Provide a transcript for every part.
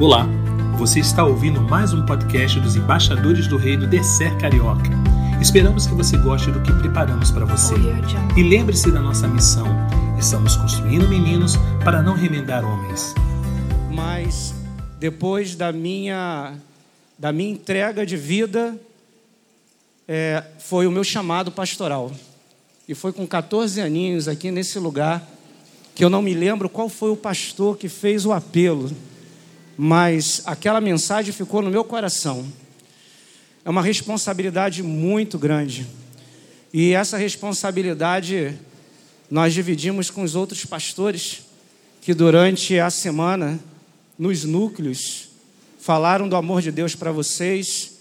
Olá, você está ouvindo mais um podcast dos embaixadores do Reino Descer Carioca. Esperamos que você goste do que preparamos para você. E lembre-se da nossa missão: estamos construindo meninos para não remendar homens. Mas depois da minha da minha entrega de vida é, foi o meu chamado pastoral. E foi com 14 aninhos aqui nesse lugar que eu não me lembro qual foi o pastor que fez o apelo, mas aquela mensagem ficou no meu coração. É uma responsabilidade muito grande. E essa responsabilidade nós dividimos com os outros pastores que durante a semana, nos núcleos, falaram do amor de Deus para vocês,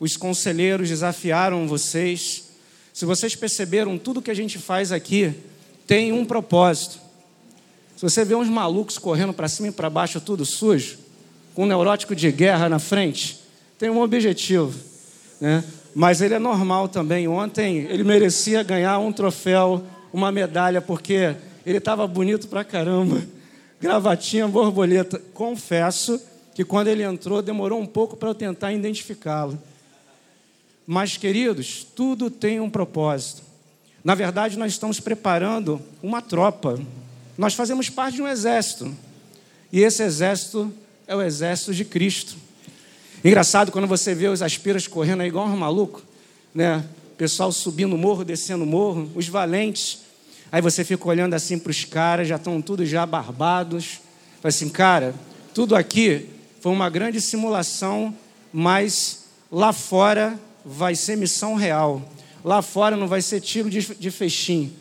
os conselheiros desafiaram vocês. Se vocês perceberam, tudo que a gente faz aqui tem um propósito. Se você vê uns malucos correndo para cima e para baixo, tudo sujo, com um neurótico de guerra na frente, tem um objetivo. Né? Mas ele é normal também. Ontem ele merecia ganhar um troféu, uma medalha, porque ele estava bonito pra caramba. Gravatinha, borboleta. Confesso que quando ele entrou demorou um pouco para eu tentar identificá-lo. Mas, queridos, tudo tem um propósito. Na verdade, nós estamos preparando uma tropa. Nós fazemos parte de um exército. E esse exército é o exército de Cristo. Engraçado quando você vê os aspiras correndo aí igual um maluco, né? Pessoal subindo morro, descendo morro, os valentes. Aí você fica olhando assim para os caras, já estão tudo já barbados. Fala assim, cara, tudo aqui foi uma grande simulação, mas lá fora vai ser missão real. Lá fora não vai ser tiro de, de fechim,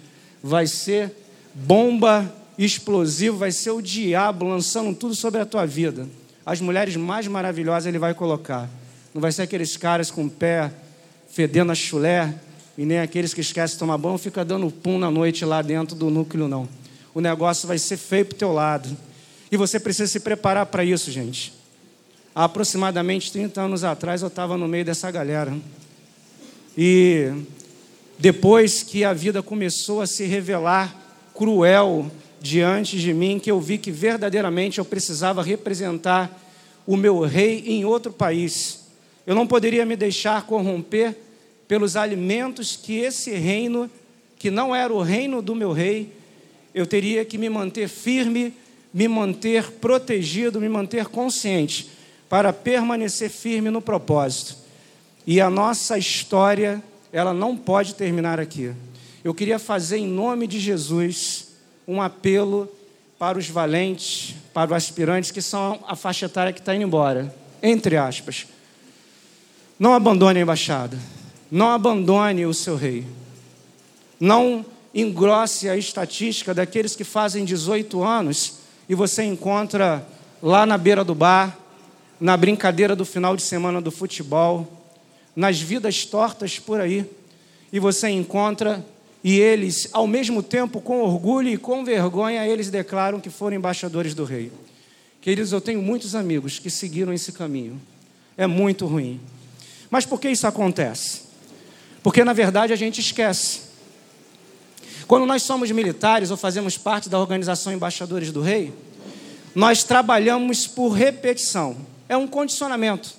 vai ser bomba explosivo, vai ser o diabo lançando tudo sobre a tua vida. As mulheres mais maravilhosas ele vai colocar. Não vai ser aqueles caras com o pé fedendo a chulé e nem aqueles que esquecem de tomar banho fica dando pum na noite lá dentro do núcleo, não. O negócio vai ser feio para o teu lado. E você precisa se preparar para isso, gente. Há aproximadamente 30 anos atrás eu estava no meio dessa galera. E depois que a vida começou a se revelar cruel diante de mim que eu vi que verdadeiramente eu precisava representar o meu rei em outro país. Eu não poderia me deixar corromper pelos alimentos que esse reino, que não era o reino do meu rei, eu teria que me manter firme, me manter protegido, me manter consciente para permanecer firme no propósito. E a nossa história, ela não pode terminar aqui. Eu queria fazer em nome de Jesus um apelo para os valentes, para os aspirantes, que são a faixa etária que está indo embora. Entre aspas. Não abandone a embaixada. Não abandone o seu rei. Não engrosse a estatística daqueles que fazem 18 anos e você encontra lá na beira do bar, na brincadeira do final de semana do futebol, nas vidas tortas por aí, e você encontra e eles, ao mesmo tempo, com orgulho e com vergonha, eles declaram que foram embaixadores do rei. Queridos, eu tenho muitos amigos que seguiram esse caminho. É muito ruim. Mas por que isso acontece? Porque, na verdade, a gente esquece. Quando nós somos militares ou fazemos parte da organização Embaixadores do Rei, nós trabalhamos por repetição. É um condicionamento.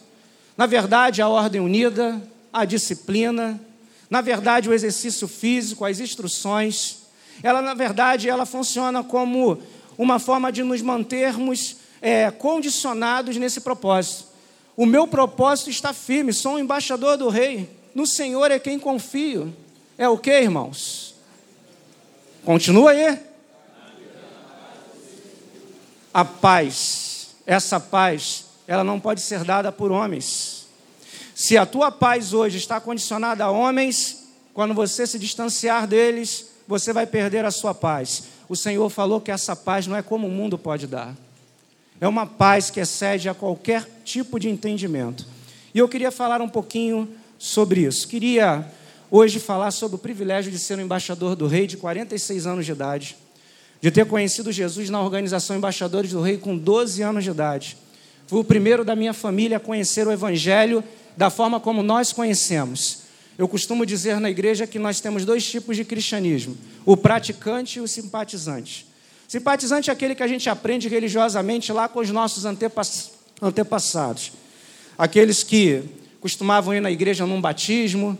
Na verdade, a ordem unida, a disciplina, na verdade, o exercício físico, as instruções, ela na verdade ela funciona como uma forma de nos mantermos é, condicionados nesse propósito. O meu propósito está firme, sou um embaixador do rei. No Senhor é quem confio. É o que, irmãos? Continua aí. A paz, essa paz, ela não pode ser dada por homens se a tua paz hoje está condicionada a homens, quando você se distanciar deles, você vai perder a sua paz. O Senhor falou que essa paz não é como o mundo pode dar. É uma paz que excede a qualquer tipo de entendimento. E eu queria falar um pouquinho sobre isso. Queria hoje falar sobre o privilégio de ser um embaixador do rei de 46 anos de idade, de ter conhecido Jesus na organização Embaixadores do Rei com 12 anos de idade. Fui o primeiro da minha família a conhecer o Evangelho da forma como nós conhecemos. Eu costumo dizer na igreja que nós temos dois tipos de cristianismo: o praticante e o simpatizante. Simpatizante é aquele que a gente aprende religiosamente lá com os nossos antepassados. Aqueles que costumavam ir na igreja num batismo,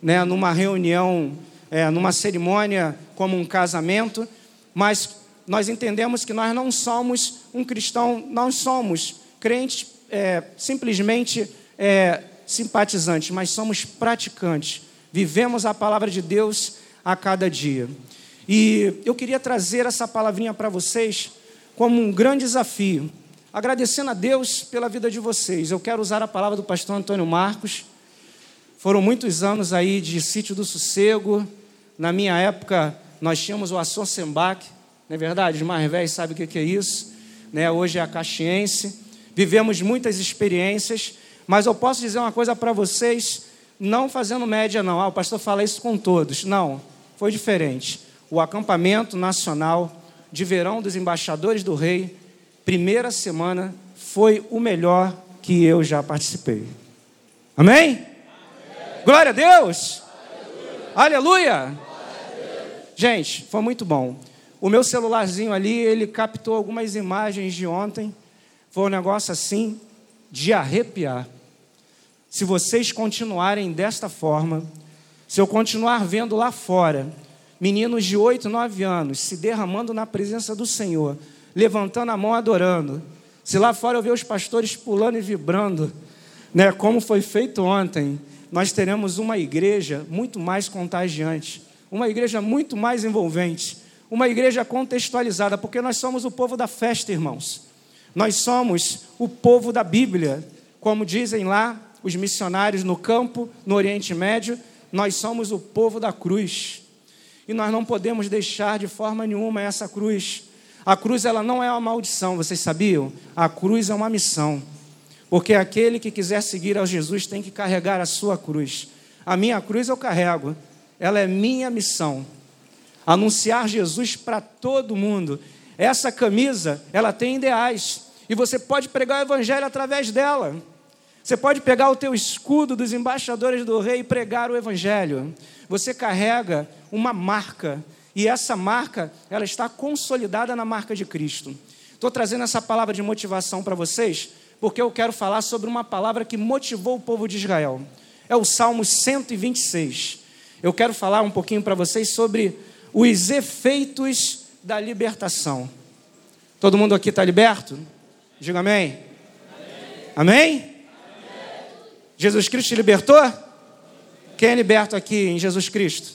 né, numa reunião, é, numa cerimônia como um casamento, mas nós entendemos que nós não somos um cristão, nós somos crentes é, simplesmente é, simpatizantes, mas somos praticantes. Vivemos a palavra de Deus a cada dia. E eu queria trazer essa palavrinha para vocês como um grande desafio. Agradecendo a Deus pela vida de vocês. Eu quero usar a palavra do pastor Antônio Marcos. Foram muitos anos aí de sítio do sossego. Na minha época, nós tínhamos o Açor Sembac, não é verdade? Os mais velhos sabem o que é isso. Né? Hoje é a Caxiense. Vivemos muitas experiências, mas eu posso dizer uma coisa para vocês, não fazendo média, não. Ah, o pastor fala isso com todos. Não, foi diferente. O acampamento nacional de verão dos embaixadores do rei, primeira semana, foi o melhor que eu já participei. Amém? Amém. Glória a Deus! Aleluia! Aleluia. Gente, foi muito bom. O meu celularzinho ali, ele captou algumas imagens de ontem. Foi um negócio assim de arrepiar. Se vocês continuarem desta forma, se eu continuar vendo lá fora meninos de 8, 9 anos se derramando na presença do Senhor, levantando a mão adorando, se lá fora eu ver os pastores pulando e vibrando, né, como foi feito ontem, nós teremos uma igreja muito mais contagiante, uma igreja muito mais envolvente, uma igreja contextualizada, porque nós somos o povo da festa, irmãos. Nós somos o povo da Bíblia, como dizem lá os missionários no campo, no Oriente Médio, nós somos o povo da cruz. E nós não podemos deixar de forma nenhuma essa cruz. A cruz ela não é uma maldição, vocês sabiam? A cruz é uma missão. Porque aquele que quiser seguir ao Jesus tem que carregar a sua cruz. A minha cruz eu carrego. Ela é minha missão anunciar Jesus para todo mundo. Essa camisa, ela tem ideais, e você pode pregar o evangelho através dela. Você pode pegar o teu escudo dos embaixadores do rei e pregar o evangelho. Você carrega uma marca, e essa marca, ela está consolidada na marca de Cristo. Estou trazendo essa palavra de motivação para vocês, porque eu quero falar sobre uma palavra que motivou o povo de Israel. É o Salmo 126. Eu quero falar um pouquinho para vocês sobre os efeitos da libertação. Todo mundo aqui está liberto? Diga amém. Amém? amém? Jesus Cristo te libertou? Quem é liberto aqui em Jesus Cristo?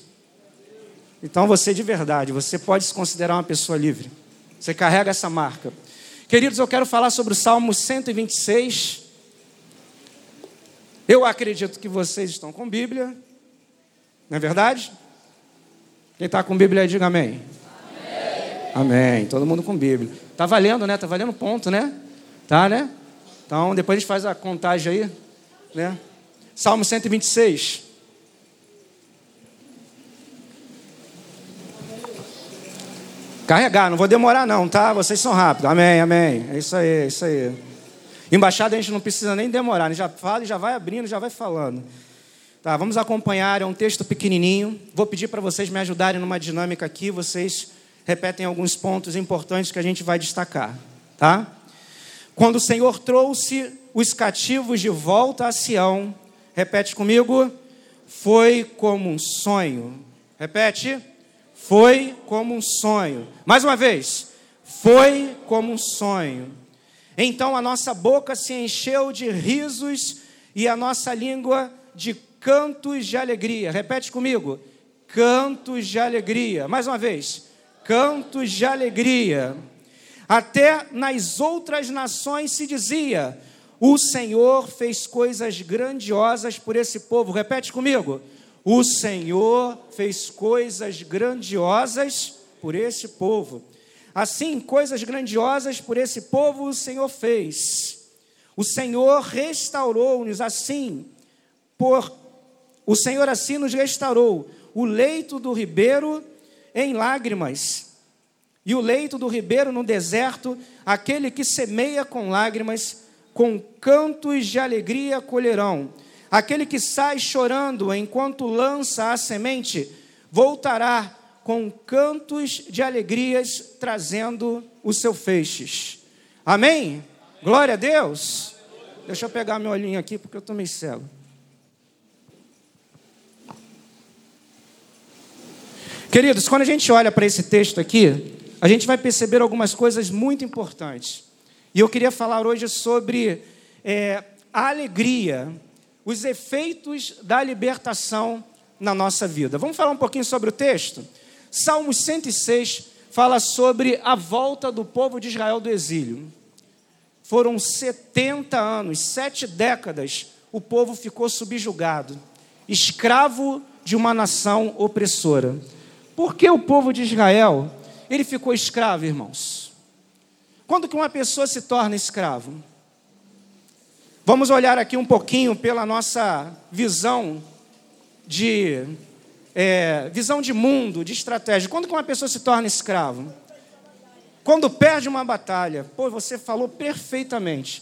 Então você de verdade, você pode se considerar uma pessoa livre. Você carrega essa marca. Queridos, eu quero falar sobre o Salmo 126. Eu acredito que vocês estão com Bíblia, não é verdade? Quem está com Bíblia, diga amém. amém. Amém. Todo mundo com Bíblia. Tá valendo, né? Tá valendo ponto, né? Tá, né? Então, depois a gente faz a contagem aí, né? Salmo 126. Carregar, não vou demorar não, tá? Vocês são rápidos. Amém, amém. É isso aí, é isso aí. Embaixada a gente não precisa nem demorar, a gente já fala e já vai abrindo, já vai falando. Tá, vamos acompanhar, é um texto pequenininho. Vou pedir para vocês me ajudarem numa dinâmica aqui, vocês repetem alguns pontos importantes que a gente vai destacar, tá? Quando o Senhor trouxe os cativos de volta a Sião, repete comigo, foi como um sonho. Repete. Foi como um sonho. Mais uma vez. Foi como um sonho. Então a nossa boca se encheu de risos e a nossa língua de cantos de alegria. Repete comigo. Cantos de alegria. Mais uma vez. Cantos de alegria. Até nas outras nações se dizia: O Senhor fez coisas grandiosas por esse povo. Repete comigo. O Senhor fez coisas grandiosas por esse povo. Assim, coisas grandiosas por esse povo o Senhor fez. O Senhor restaurou-nos assim por o Senhor assim nos restaurou o leito do ribeiro em lágrimas, e o leito do ribeiro no deserto, aquele que semeia com lágrimas, com cantos de alegria colherão. Aquele que sai chorando enquanto lança a semente, voltará com cantos de alegrias, trazendo o seu feixes. Amém? Glória a Deus. Deixa eu pegar meu olhinho aqui porque eu estou meio cego. Queridos, quando a gente olha para esse texto aqui, a gente vai perceber algumas coisas muito importantes. E eu queria falar hoje sobre é, a alegria, os efeitos da libertação na nossa vida. Vamos falar um pouquinho sobre o texto? Salmos 106 fala sobre a volta do povo de Israel do exílio. Foram 70 anos, sete décadas, o povo ficou subjugado, escravo de uma nação opressora. Por que o povo de Israel ele ficou escravo, irmãos? Quando que uma pessoa se torna escravo? Vamos olhar aqui um pouquinho pela nossa visão de é, visão de mundo, de estratégia. Quando que uma pessoa se torna escravo? Quando perde uma batalha. Pô, você falou perfeitamente.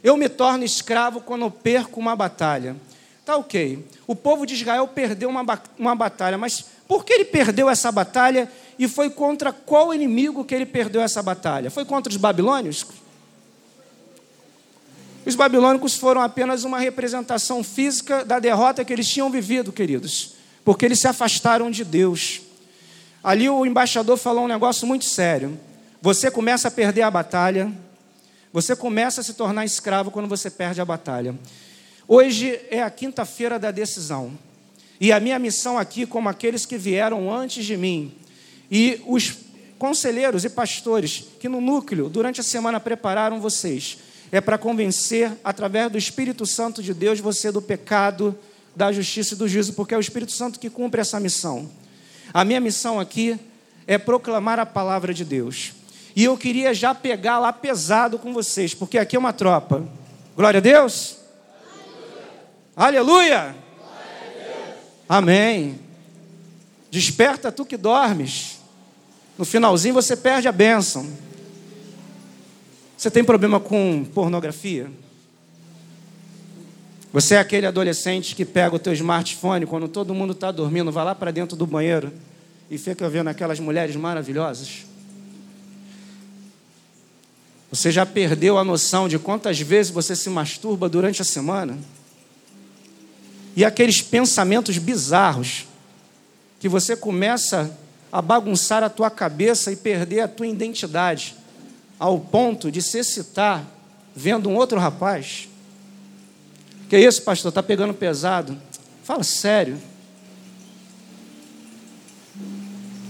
Eu me torno escravo quando perco uma batalha. Tá ok. O povo de Israel perdeu uma, uma batalha, mas por que ele perdeu essa batalha e foi contra qual inimigo que ele perdeu essa batalha? Foi contra os babilônios? Os babilônicos foram apenas uma representação física da derrota que eles tinham vivido, queridos, porque eles se afastaram de Deus. Ali o embaixador falou um negócio muito sério. Você começa a perder a batalha, você começa a se tornar escravo quando você perde a batalha. Hoje é a quinta-feira da decisão. E a minha missão aqui, como aqueles que vieram antes de mim, e os conselheiros e pastores que no núcleo, durante a semana, prepararam vocês, é para convencer, através do Espírito Santo de Deus, você do pecado, da justiça e do juízo, porque é o Espírito Santo que cumpre essa missão. A minha missão aqui é proclamar a palavra de Deus. E eu queria já pegar lá pesado com vocês, porque aqui é uma tropa. Glória a Deus. Aleluia. Aleluia. Amém. Desperta tu que dormes. No finalzinho você perde a bênção. Você tem problema com pornografia? Você é aquele adolescente que pega o teu smartphone quando todo mundo está dormindo, vai lá para dentro do banheiro e fica vendo aquelas mulheres maravilhosas? Você já perdeu a noção de quantas vezes você se masturba durante a semana? E aqueles pensamentos bizarros que você começa a bagunçar a tua cabeça e perder a tua identidade ao ponto de se excitar vendo um outro rapaz. Que é isso, pastor? Está pegando pesado? Fala sério.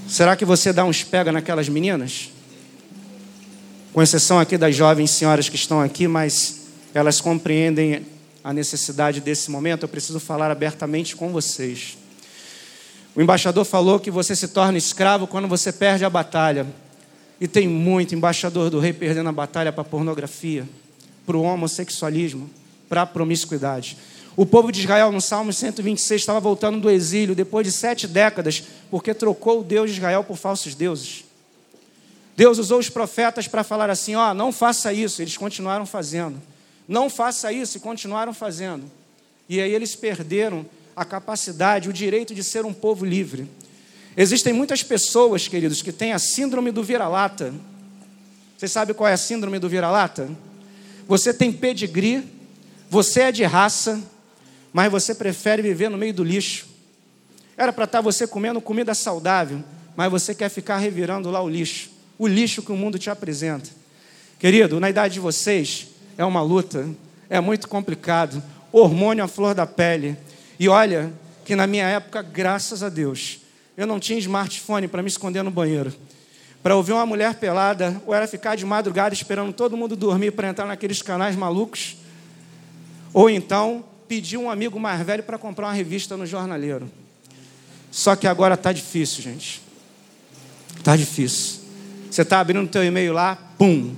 Será que você dá uns pega naquelas meninas? Com exceção aqui das jovens senhoras que estão aqui, mas elas compreendem a necessidade desse momento, eu preciso falar abertamente com vocês. O embaixador falou que você se torna escravo quando você perde a batalha. E tem muito embaixador do rei perdendo a batalha para a pornografia, para o homossexualismo, para a promiscuidade. O povo de Israel, no Salmo 126, estava voltando do exílio depois de sete décadas, porque trocou o Deus de Israel por falsos deuses. Deus usou os profetas para falar assim: ó, oh, não faça isso. Eles continuaram fazendo. Não faça isso e continuaram fazendo. E aí eles perderam a capacidade, o direito de ser um povo livre. Existem muitas pessoas, queridos, que têm a síndrome do vira-lata. Você sabe qual é a síndrome do vira-lata? Você tem pedigree, você é de raça, mas você prefere viver no meio do lixo. Era para estar tá você comendo comida saudável, mas você quer ficar revirando lá o lixo, o lixo que o mundo te apresenta. Querido, na idade de vocês é uma luta, é muito complicado, hormônio à flor da pele. E olha que na minha época, graças a Deus, eu não tinha smartphone para me esconder no banheiro. Para ouvir uma mulher pelada, ou era ficar de madrugada esperando todo mundo dormir para entrar naqueles canais malucos, ou então pedir um amigo mais velho para comprar uma revista no jornaleiro. Só que agora está difícil, gente. Está difícil. Você está abrindo o teu e-mail lá, pum.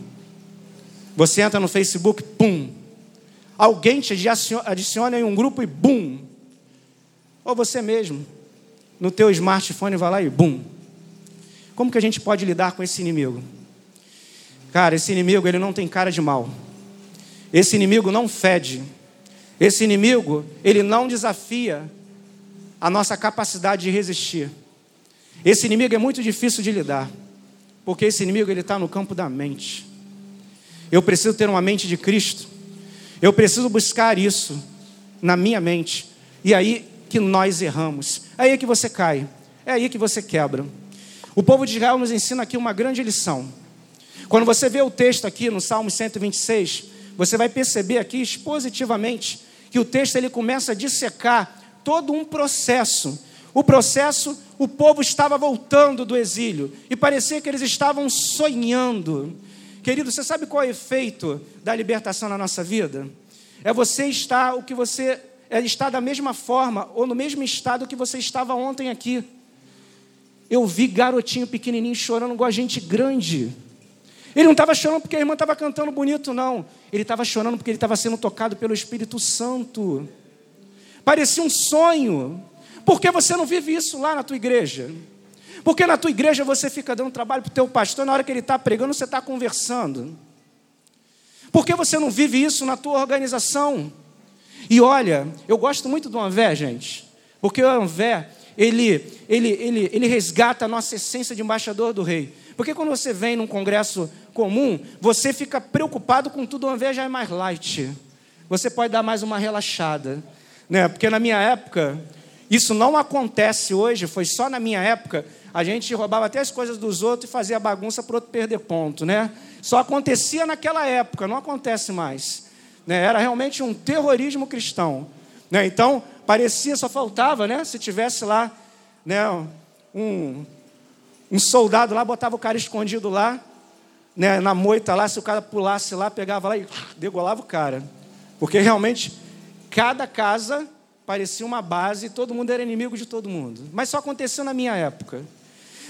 Você entra no Facebook, pum. Alguém te adiciona em um grupo e bum. Ou você mesmo no teu smartphone, vai lá e bum. Como que a gente pode lidar com esse inimigo? Cara, esse inimigo ele não tem cara de mal. Esse inimigo não fede. Esse inimigo ele não desafia a nossa capacidade de resistir. Esse inimigo é muito difícil de lidar, porque esse inimigo ele está no campo da mente. Eu preciso ter uma mente de Cristo. Eu preciso buscar isso na minha mente. E aí que nós erramos. É aí que você cai. É aí que você quebra. O povo de Israel nos ensina aqui uma grande lição. Quando você vê o texto aqui no Salmo 126, você vai perceber aqui expositivamente que o texto ele começa a dissecar todo um processo. O processo, o povo estava voltando do exílio e parecia que eles estavam sonhando. Querido, você sabe qual é o efeito da libertação na nossa vida? É você estar o que você estar da mesma forma ou no mesmo estado que você estava ontem aqui. Eu vi garotinho pequenininho chorando igual a gente grande. Ele não estava chorando porque a irmã estava cantando bonito, não. Ele estava chorando porque ele estava sendo tocado pelo Espírito Santo. Parecia um sonho. Por que você não vive isso lá na tua igreja? Porque na tua igreja você fica dando trabalho para o teu pastor, na hora que ele está pregando, você está conversando. Por que você não vive isso na tua organização? E olha, eu gosto muito do Anvé, gente, porque o Anvé, ele, ele, ele, ele resgata a nossa essência de embaixador do rei. Porque quando você vem num congresso comum, você fica preocupado com tudo, o Anvé já é mais light. Você pode dar mais uma relaxada. Né? Porque na minha época, isso não acontece hoje, foi só na minha época, a gente roubava até as coisas dos outros e fazia bagunça para o outro perder ponto, né? Só acontecia naquela época, não acontece mais. Né? Era realmente um terrorismo cristão. Né? Então, parecia, só faltava, né? Se tivesse lá né, um, um soldado lá, botava o cara escondido lá, né, na moita lá, se o cara pulasse lá, pegava lá e degolava o cara. Porque realmente, cada casa parecia uma base e todo mundo era inimigo de todo mundo. Mas só aconteceu na minha época.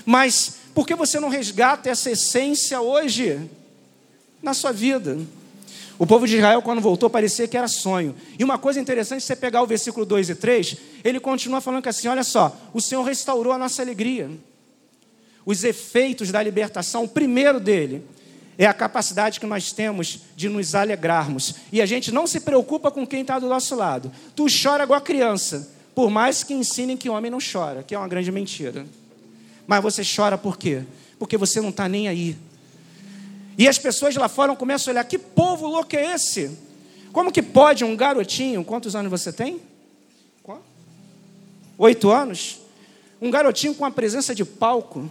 Mas por que você não resgata essa essência hoje na sua vida? O povo de Israel, quando voltou, parecia que era sonho. E uma coisa interessante, se você pegar o versículo 2 e 3, ele continua falando que assim: olha só, o Senhor restaurou a nossa alegria. Os efeitos da libertação, o primeiro dele é a capacidade que nós temos de nos alegrarmos. E a gente não se preocupa com quem está do nosso lado. Tu chora igual criança, por mais que ensinem que homem não chora, que é uma grande mentira. Mas você chora por quê? Porque você não está nem aí. E as pessoas lá fora começam a olhar: que povo louco é esse? Como que pode um garotinho, quantos anos você tem? Oito anos? Um garotinho com a presença de palco.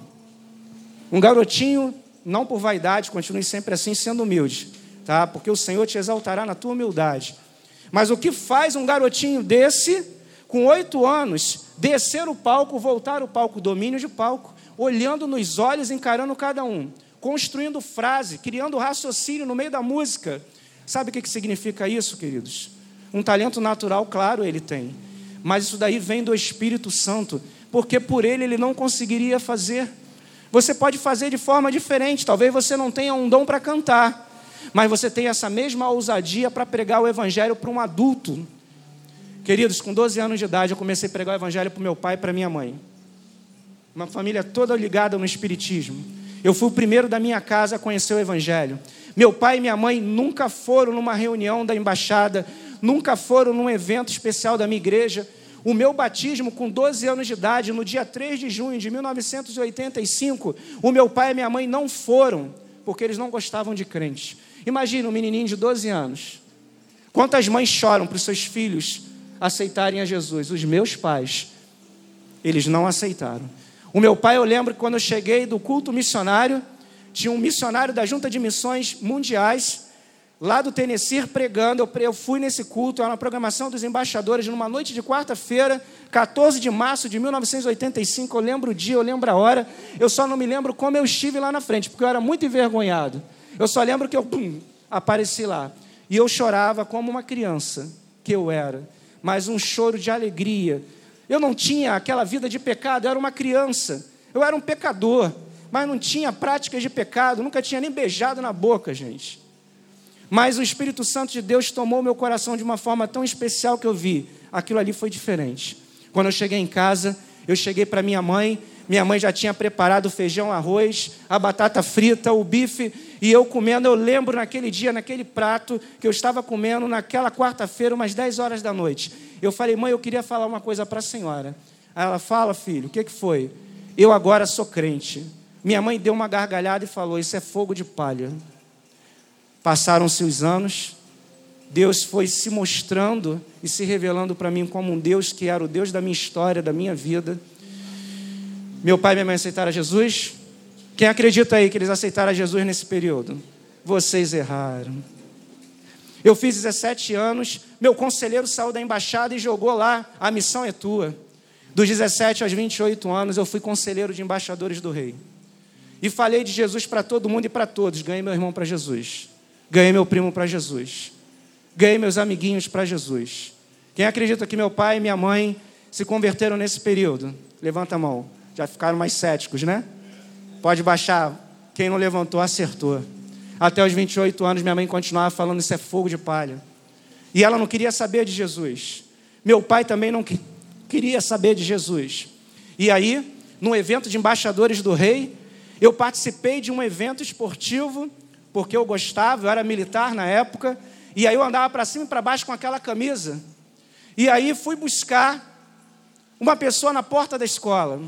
Um garotinho, não por vaidade, continue sempre assim, sendo humilde, tá? Porque o Senhor te exaltará na tua humildade. Mas o que faz um garotinho desse, com oito anos, descer o palco, voltar o palco, domínio de palco, olhando nos olhos, encarando cada um, construindo frase, criando raciocínio no meio da música. Sabe o que significa isso, queridos? Um talento natural, claro, ele tem, mas isso daí vem do Espírito Santo, porque por ele ele não conseguiria fazer. Você pode fazer de forma diferente, talvez você não tenha um dom para cantar, mas você tem essa mesma ousadia para pregar o Evangelho para um adulto. Queridos, com 12 anos de idade, eu comecei a pregar o Evangelho para meu pai e para minha mãe. Uma família toda ligada no Espiritismo. Eu fui o primeiro da minha casa a conhecer o Evangelho. Meu pai e minha mãe nunca foram numa reunião da embaixada, nunca foram num evento especial da minha igreja. O meu batismo, com 12 anos de idade, no dia 3 de junho de 1985, o meu pai e minha mãe não foram, porque eles não gostavam de crentes. Imagina um menininho de 12 anos. Quantas mães choram para os seus filhos aceitarem a Jesus. Os meus pais, eles não aceitaram. O meu pai, eu lembro que quando eu cheguei do culto missionário, tinha um missionário da Junta de Missões Mundiais, lá do Tennessee, pregando. Eu fui nesse culto, era uma programação dos embaixadores, numa noite de quarta-feira, 14 de março de 1985. Eu lembro o dia, eu lembro a hora. Eu só não me lembro como eu estive lá na frente, porque eu era muito envergonhado. Eu só lembro que eu pum, apareci lá. E eu chorava como uma criança que eu era mas um choro de alegria. Eu não tinha aquela vida de pecado, eu era uma criança, eu era um pecador, mas não tinha práticas de pecado, nunca tinha nem beijado na boca, gente. Mas o Espírito Santo de Deus tomou meu coração de uma forma tão especial que eu vi, aquilo ali foi diferente. Quando eu cheguei em casa, eu cheguei para minha mãe minha mãe já tinha preparado o feijão, arroz, a batata frita, o bife, e eu comendo. Eu lembro naquele dia, naquele prato, que eu estava comendo naquela quarta-feira, umas 10 horas da noite. Eu falei, mãe, eu queria falar uma coisa para a senhora. Aí ela fala, filho, o que, que foi? Eu agora sou crente. Minha mãe deu uma gargalhada e falou: Isso é fogo de palha. Passaram-se os anos, Deus foi se mostrando e se revelando para mim como um Deus que era o Deus da minha história, da minha vida. Meu pai e minha mãe aceitaram Jesus. Quem acredita aí que eles aceitaram Jesus nesse período? Vocês erraram. Eu fiz 17 anos, meu conselheiro saiu da embaixada e jogou lá, a missão é tua. Dos 17 aos 28 anos, eu fui conselheiro de embaixadores do rei. E falei de Jesus para todo mundo e para todos. Ganhei meu irmão para Jesus. Ganhei meu primo para Jesus. Ganhei meus amiguinhos para Jesus. Quem acredita que meu pai e minha mãe se converteram nesse período? Levanta a mão. Já ficaram mais céticos, né? Pode baixar. Quem não levantou, acertou. Até os 28 anos, minha mãe continuava falando: Isso é fogo de palha. E ela não queria saber de Jesus. Meu pai também não queria saber de Jesus. E aí, num evento de embaixadores do rei, eu participei de um evento esportivo, porque eu gostava, eu era militar na época, e aí eu andava para cima e para baixo com aquela camisa. E aí fui buscar uma pessoa na porta da escola.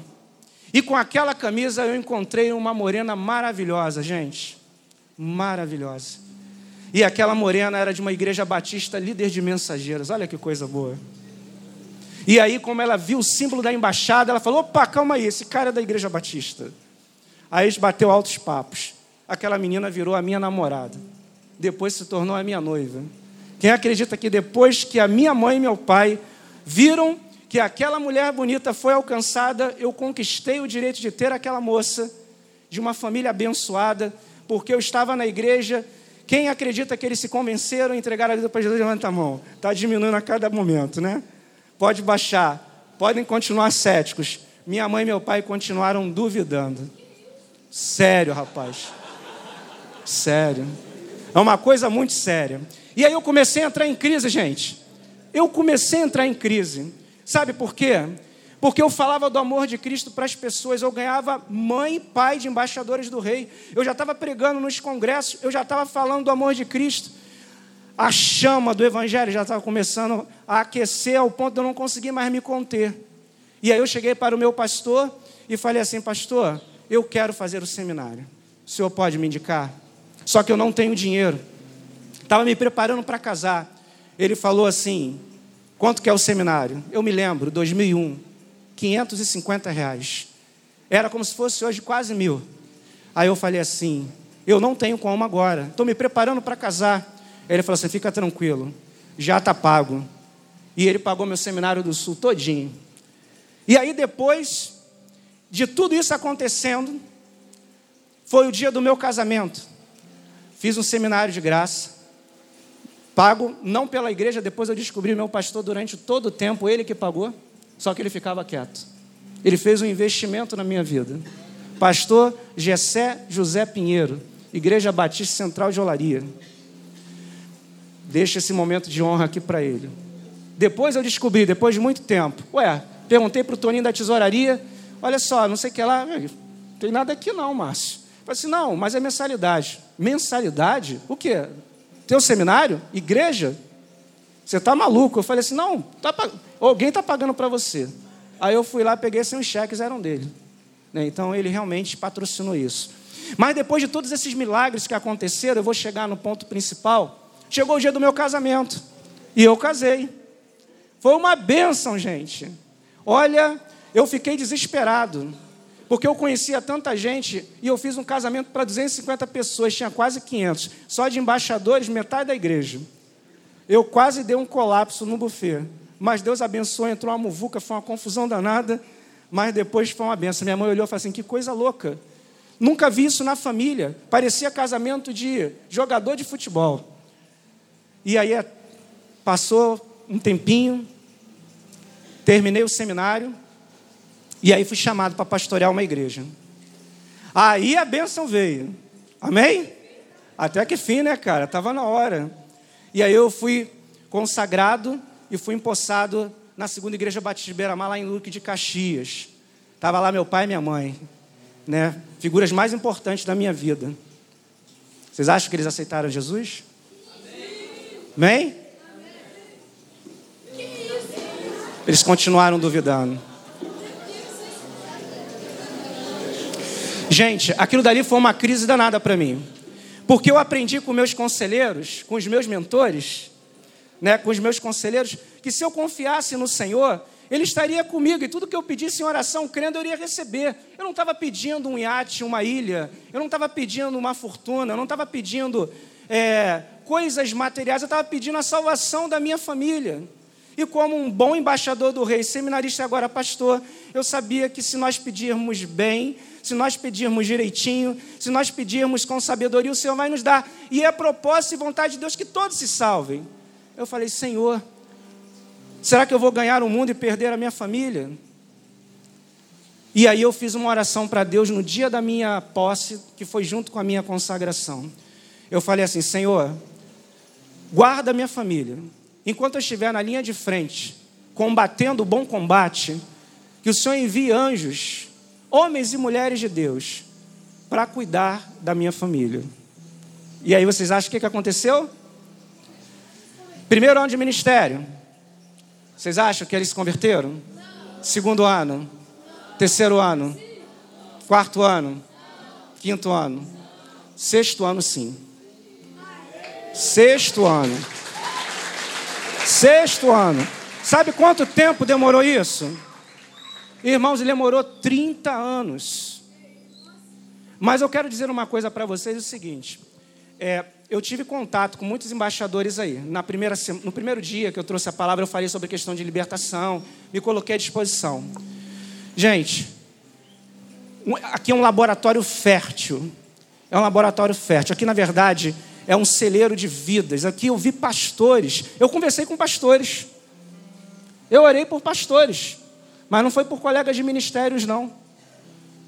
E com aquela camisa eu encontrei uma morena maravilhosa, gente. Maravilhosa. E aquela morena era de uma igreja batista, líder de mensageiros. Olha que coisa boa. E aí, como ela viu o símbolo da embaixada, ela falou: opa, calma aí, esse cara é da igreja batista. Aí bateu altos papos. Aquela menina virou a minha namorada. Depois se tornou a minha noiva. Quem acredita que depois que a minha mãe e meu pai viram que aquela mulher bonita foi alcançada, eu conquistei o direito de ter aquela moça de uma família abençoada, porque eu estava na igreja. Quem acredita que eles se convenceram a entregar a vida para Jesus, levanta a mão. Está diminuindo a cada momento, né? Pode baixar, podem continuar céticos. Minha mãe e meu pai continuaram duvidando. Sério, rapaz. Sério. É uma coisa muito séria. E aí eu comecei a entrar em crise, gente. Eu comecei a entrar em crise. Sabe por quê? Porque eu falava do amor de Cristo para as pessoas. Eu ganhava mãe e pai de embaixadores do rei. Eu já estava pregando nos congressos. Eu já estava falando do amor de Cristo. A chama do evangelho já estava começando a aquecer ao ponto de eu não conseguir mais me conter. E aí eu cheguei para o meu pastor e falei assim: Pastor, eu quero fazer o seminário. O senhor pode me indicar? Só que eu não tenho dinheiro. Estava me preparando para casar. Ele falou assim: quanto que é o seminário? Eu me lembro, 2001, 550 reais. Era como se fosse hoje quase mil. Aí eu falei assim: eu não tenho como agora. Estou me preparando para casar. Ele falou assim: fica tranquilo, já está pago. E ele pagou meu seminário do Sul todinho. E aí depois de tudo isso acontecendo, foi o dia do meu casamento. Fiz um seminário de graça, pago não pela igreja, depois eu descobri meu pastor durante todo o tempo, ele que pagou, só que ele ficava quieto. Ele fez um investimento na minha vida. Pastor Gessé José Pinheiro, Igreja Batista Central de Olaria. Deixa esse momento de honra aqui para ele. Depois eu descobri, depois de muito tempo, ué, perguntei para o Toninho da tesouraria, Olha só, não sei o que lá. Tem nada aqui não, Márcio. Falei assim, não, mas é mensalidade. Mensalidade? O quê? Teu seminário? Igreja? Você está maluco? Eu falei assim, não, tá pag... alguém está pagando para você. Aí eu fui lá, peguei assim, os cheques eram dele. Né? Então ele realmente patrocinou isso. Mas depois de todos esses milagres que aconteceram, eu vou chegar no ponto principal. Chegou o dia do meu casamento. E eu casei. Foi uma bênção, gente. Olha, eu fiquei desesperado, porque eu conhecia tanta gente e eu fiz um casamento para 250 pessoas, tinha quase 500, só de embaixadores, metade da igreja. Eu quase dei um colapso no buffet, mas Deus abençoou, entrou uma muvuca, foi uma confusão danada, mas depois foi uma benção. Minha mãe olhou e falou assim: que coisa louca. Nunca vi isso na família. Parecia casamento de jogador de futebol. E aí passou um tempinho, terminei o seminário, e aí fui chamado para pastorear uma igreja. Aí a bênção veio. Amém? Até que fim, né, cara? Estava na hora. E aí eu fui consagrado e fui empossado na segunda igreja Batista de Beira-Mar, lá em Luque de Caxias. Estava lá meu pai e minha mãe, né? Figuras mais importantes da minha vida. Vocês acham que eles aceitaram Jesus? Amém? Amém? Eles continuaram duvidando. Gente, aquilo dali foi uma crise danada para mim. Porque eu aprendi com meus conselheiros, com os meus mentores, né, com os meus conselheiros, que se eu confiasse no Senhor, Ele estaria comigo e tudo que eu pedisse em oração, crendo, eu iria receber. Eu não estava pedindo um iate, uma ilha, eu não estava pedindo uma fortuna, eu não estava pedindo é, coisas materiais, eu estava pedindo a salvação da minha família. E como um bom embaixador do rei, seminarista e agora pastor, eu sabia que se nós pedirmos bem, se nós pedirmos direitinho, se nós pedirmos com sabedoria, o Senhor vai nos dar. E é propósito e vontade de Deus que todos se salvem. Eu falei, Senhor, será que eu vou ganhar o mundo e perder a minha família? E aí eu fiz uma oração para Deus no dia da minha posse, que foi junto com a minha consagração. Eu falei assim, Senhor, guarda a minha família enquanto eu estiver na linha de frente, combatendo o bom combate, que o Senhor envie anjos, homens e mulheres de Deus, para cuidar da minha família. E aí vocês acham o que, que aconteceu? Primeiro ano de ministério. Vocês acham que eles se converteram? Segundo ano. Terceiro ano. Quarto ano. Quinto ano. Sexto ano, sim. Sexto ano. Sexto ano. Sabe quanto tempo demorou isso? Irmãos, ele demorou 30 anos. Mas eu quero dizer uma coisa para vocês: é o seguinte. É, eu tive contato com muitos embaixadores aí. Na primeira, no primeiro dia que eu trouxe a palavra, eu falei sobre a questão de libertação, me coloquei à disposição. Gente, aqui é um laboratório fértil. É um laboratório fértil. Aqui, na verdade, é um celeiro de vidas. Aqui eu vi pastores, eu conversei com pastores, eu orei por pastores, mas não foi por colegas de ministérios, não.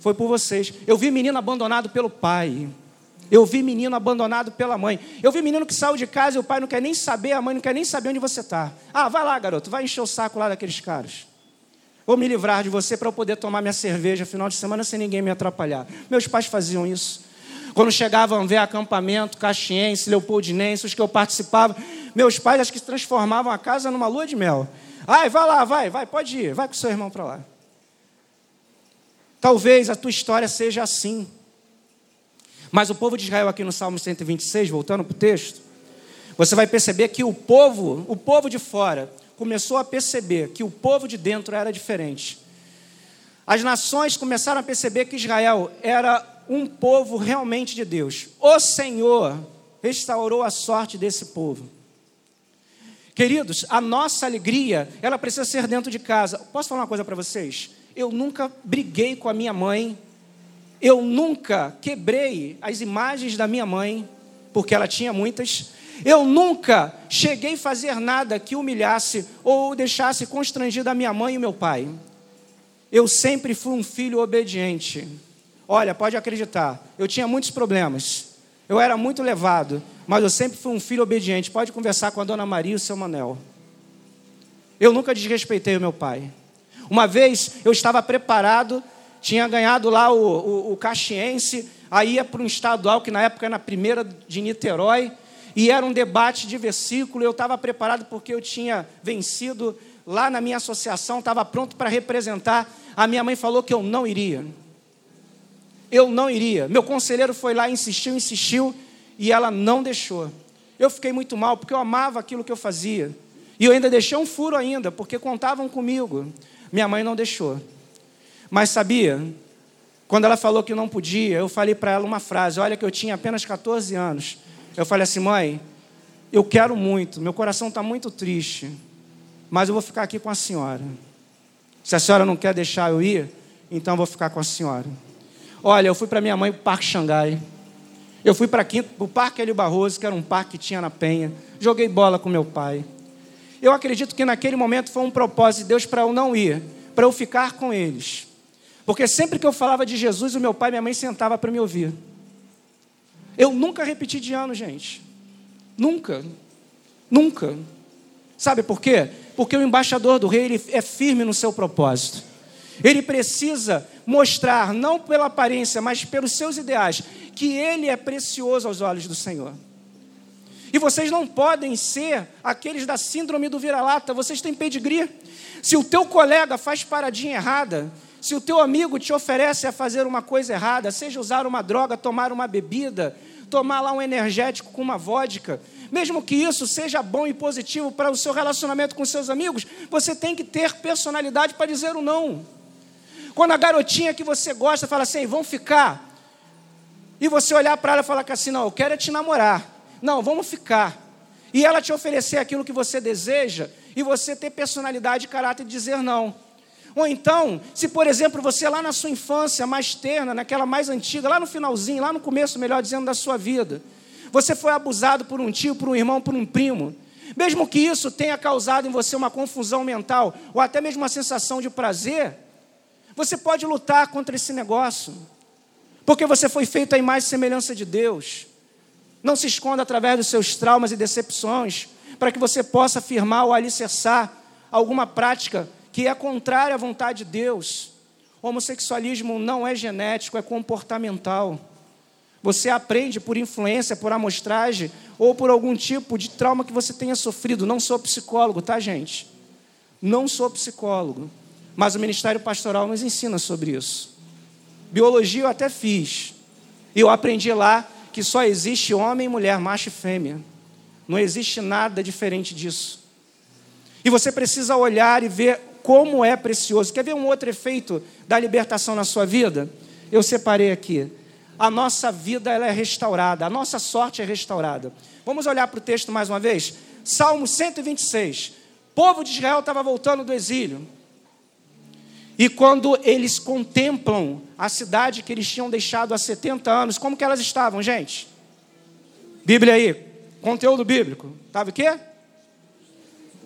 Foi por vocês. Eu vi menino abandonado pelo pai. Eu vi menino abandonado pela mãe. Eu vi menino que saiu de casa e o pai não quer nem saber, a mãe não quer nem saber onde você está. Ah, vai lá, garoto, vai encher o saco lá daqueles caras. Vou me livrar de você para eu poder tomar minha cerveja final de semana sem ninguém me atrapalhar. Meus pais faziam isso. Quando chegavam a ver acampamento, caxiense, leopoldinense, os que eu participava, meus pais acho que transformavam a casa numa lua de mel. Ai, vai lá, vai, vai, pode ir, vai com seu irmão para lá. Talvez a tua história seja assim. Mas o povo de Israel, aqui no Salmo 126, voltando para o texto, você vai perceber que o povo, o povo de fora, começou a perceber que o povo de dentro era diferente. As nações começaram a perceber que Israel era um povo realmente de Deus. O Senhor restaurou a sorte desse povo. Queridos, a nossa alegria, ela precisa ser dentro de casa. Posso falar uma coisa para vocês? Eu nunca briguei com a minha mãe, eu nunca quebrei as imagens da minha mãe, porque ela tinha muitas. Eu nunca cheguei a fazer nada que humilhasse ou deixasse constrangido a minha mãe e o meu pai. Eu sempre fui um filho obediente. Olha, pode acreditar, eu tinha muitos problemas. Eu era muito levado, mas eu sempre fui um filho obediente. Pode conversar com a dona Maria e o seu Manel. Eu nunca desrespeitei o meu pai. Uma vez eu estava preparado, tinha ganhado lá o, o, o Caxiense, aí ia para um estadual, que na época era na primeira de Niterói, e era um debate de versículo. Eu estava preparado porque eu tinha vencido lá na minha associação, estava pronto para representar. A minha mãe falou que eu não iria eu não iria. Meu conselheiro foi lá, insistiu, insistiu, e ela não deixou. Eu fiquei muito mal, porque eu amava aquilo que eu fazia. E eu ainda deixei um furo ainda, porque contavam comigo. Minha mãe não deixou. Mas sabia? Quando ela falou que não podia, eu falei para ela uma frase. Olha que eu tinha apenas 14 anos. Eu falei assim, mãe, eu quero muito, meu coração está muito triste, mas eu vou ficar aqui com a senhora. Se a senhora não quer deixar eu ir, então eu vou ficar com a senhora. Olha, eu fui para minha mãe para o Parque Xangai. Eu fui para o Parque Hélio Barroso, que era um parque que tinha na Penha. Joguei bola com meu pai. Eu acredito que naquele momento foi um propósito de Deus para eu não ir, para eu ficar com eles. Porque sempre que eu falava de Jesus, o meu pai e minha mãe sentavam para me ouvir. Eu nunca repeti de ano, gente. Nunca. Nunca. Sabe por quê? Porque o embaixador do rei ele é firme no seu propósito. Ele precisa mostrar, não pela aparência, mas pelos seus ideais, que ele é precioso aos olhos do Senhor. E vocês não podem ser aqueles da síndrome do vira-lata, vocês têm pedigree. Se o teu colega faz paradinha errada, se o teu amigo te oferece a fazer uma coisa errada, seja usar uma droga, tomar uma bebida, tomar lá um energético com uma vodka, mesmo que isso seja bom e positivo para o seu relacionamento com seus amigos, você tem que ter personalidade para dizer o não. Quando a garotinha que você gosta fala assim, vamos ficar, e você olhar para ela e falar assim, não, eu quero é te namorar, não, vamos ficar, e ela te oferecer aquilo que você deseja, e você ter personalidade e caráter de dizer não. Ou então, se por exemplo você lá na sua infância mais terna, naquela mais antiga, lá no finalzinho, lá no começo, melhor dizendo, da sua vida, você foi abusado por um tio, por um irmão, por um primo, mesmo que isso tenha causado em você uma confusão mental, ou até mesmo uma sensação de prazer, você pode lutar contra esse negócio, porque você foi feito à imagem e semelhança de Deus. Não se esconda através dos seus traumas e decepções, para que você possa afirmar ou alicerçar alguma prática que é contrária à vontade de Deus. O homossexualismo não é genético, é comportamental. Você aprende por influência, por amostragem ou por algum tipo de trauma que você tenha sofrido. Não sou psicólogo, tá, gente? Não sou psicólogo. Mas o ministério pastoral nos ensina sobre isso. Biologia eu até fiz. E eu aprendi lá que só existe homem mulher, macho e fêmea. Não existe nada diferente disso. E você precisa olhar e ver como é precioso. Quer ver um outro efeito da libertação na sua vida? Eu separei aqui. A nossa vida ela é restaurada, a nossa sorte é restaurada. Vamos olhar para o texto mais uma vez? Salmo 126. O povo de Israel estava voltando do exílio. E quando eles contemplam a cidade que eles tinham deixado há 70 anos, como que elas estavam, gente? Bíblia aí, conteúdo bíblico. Estava o quê?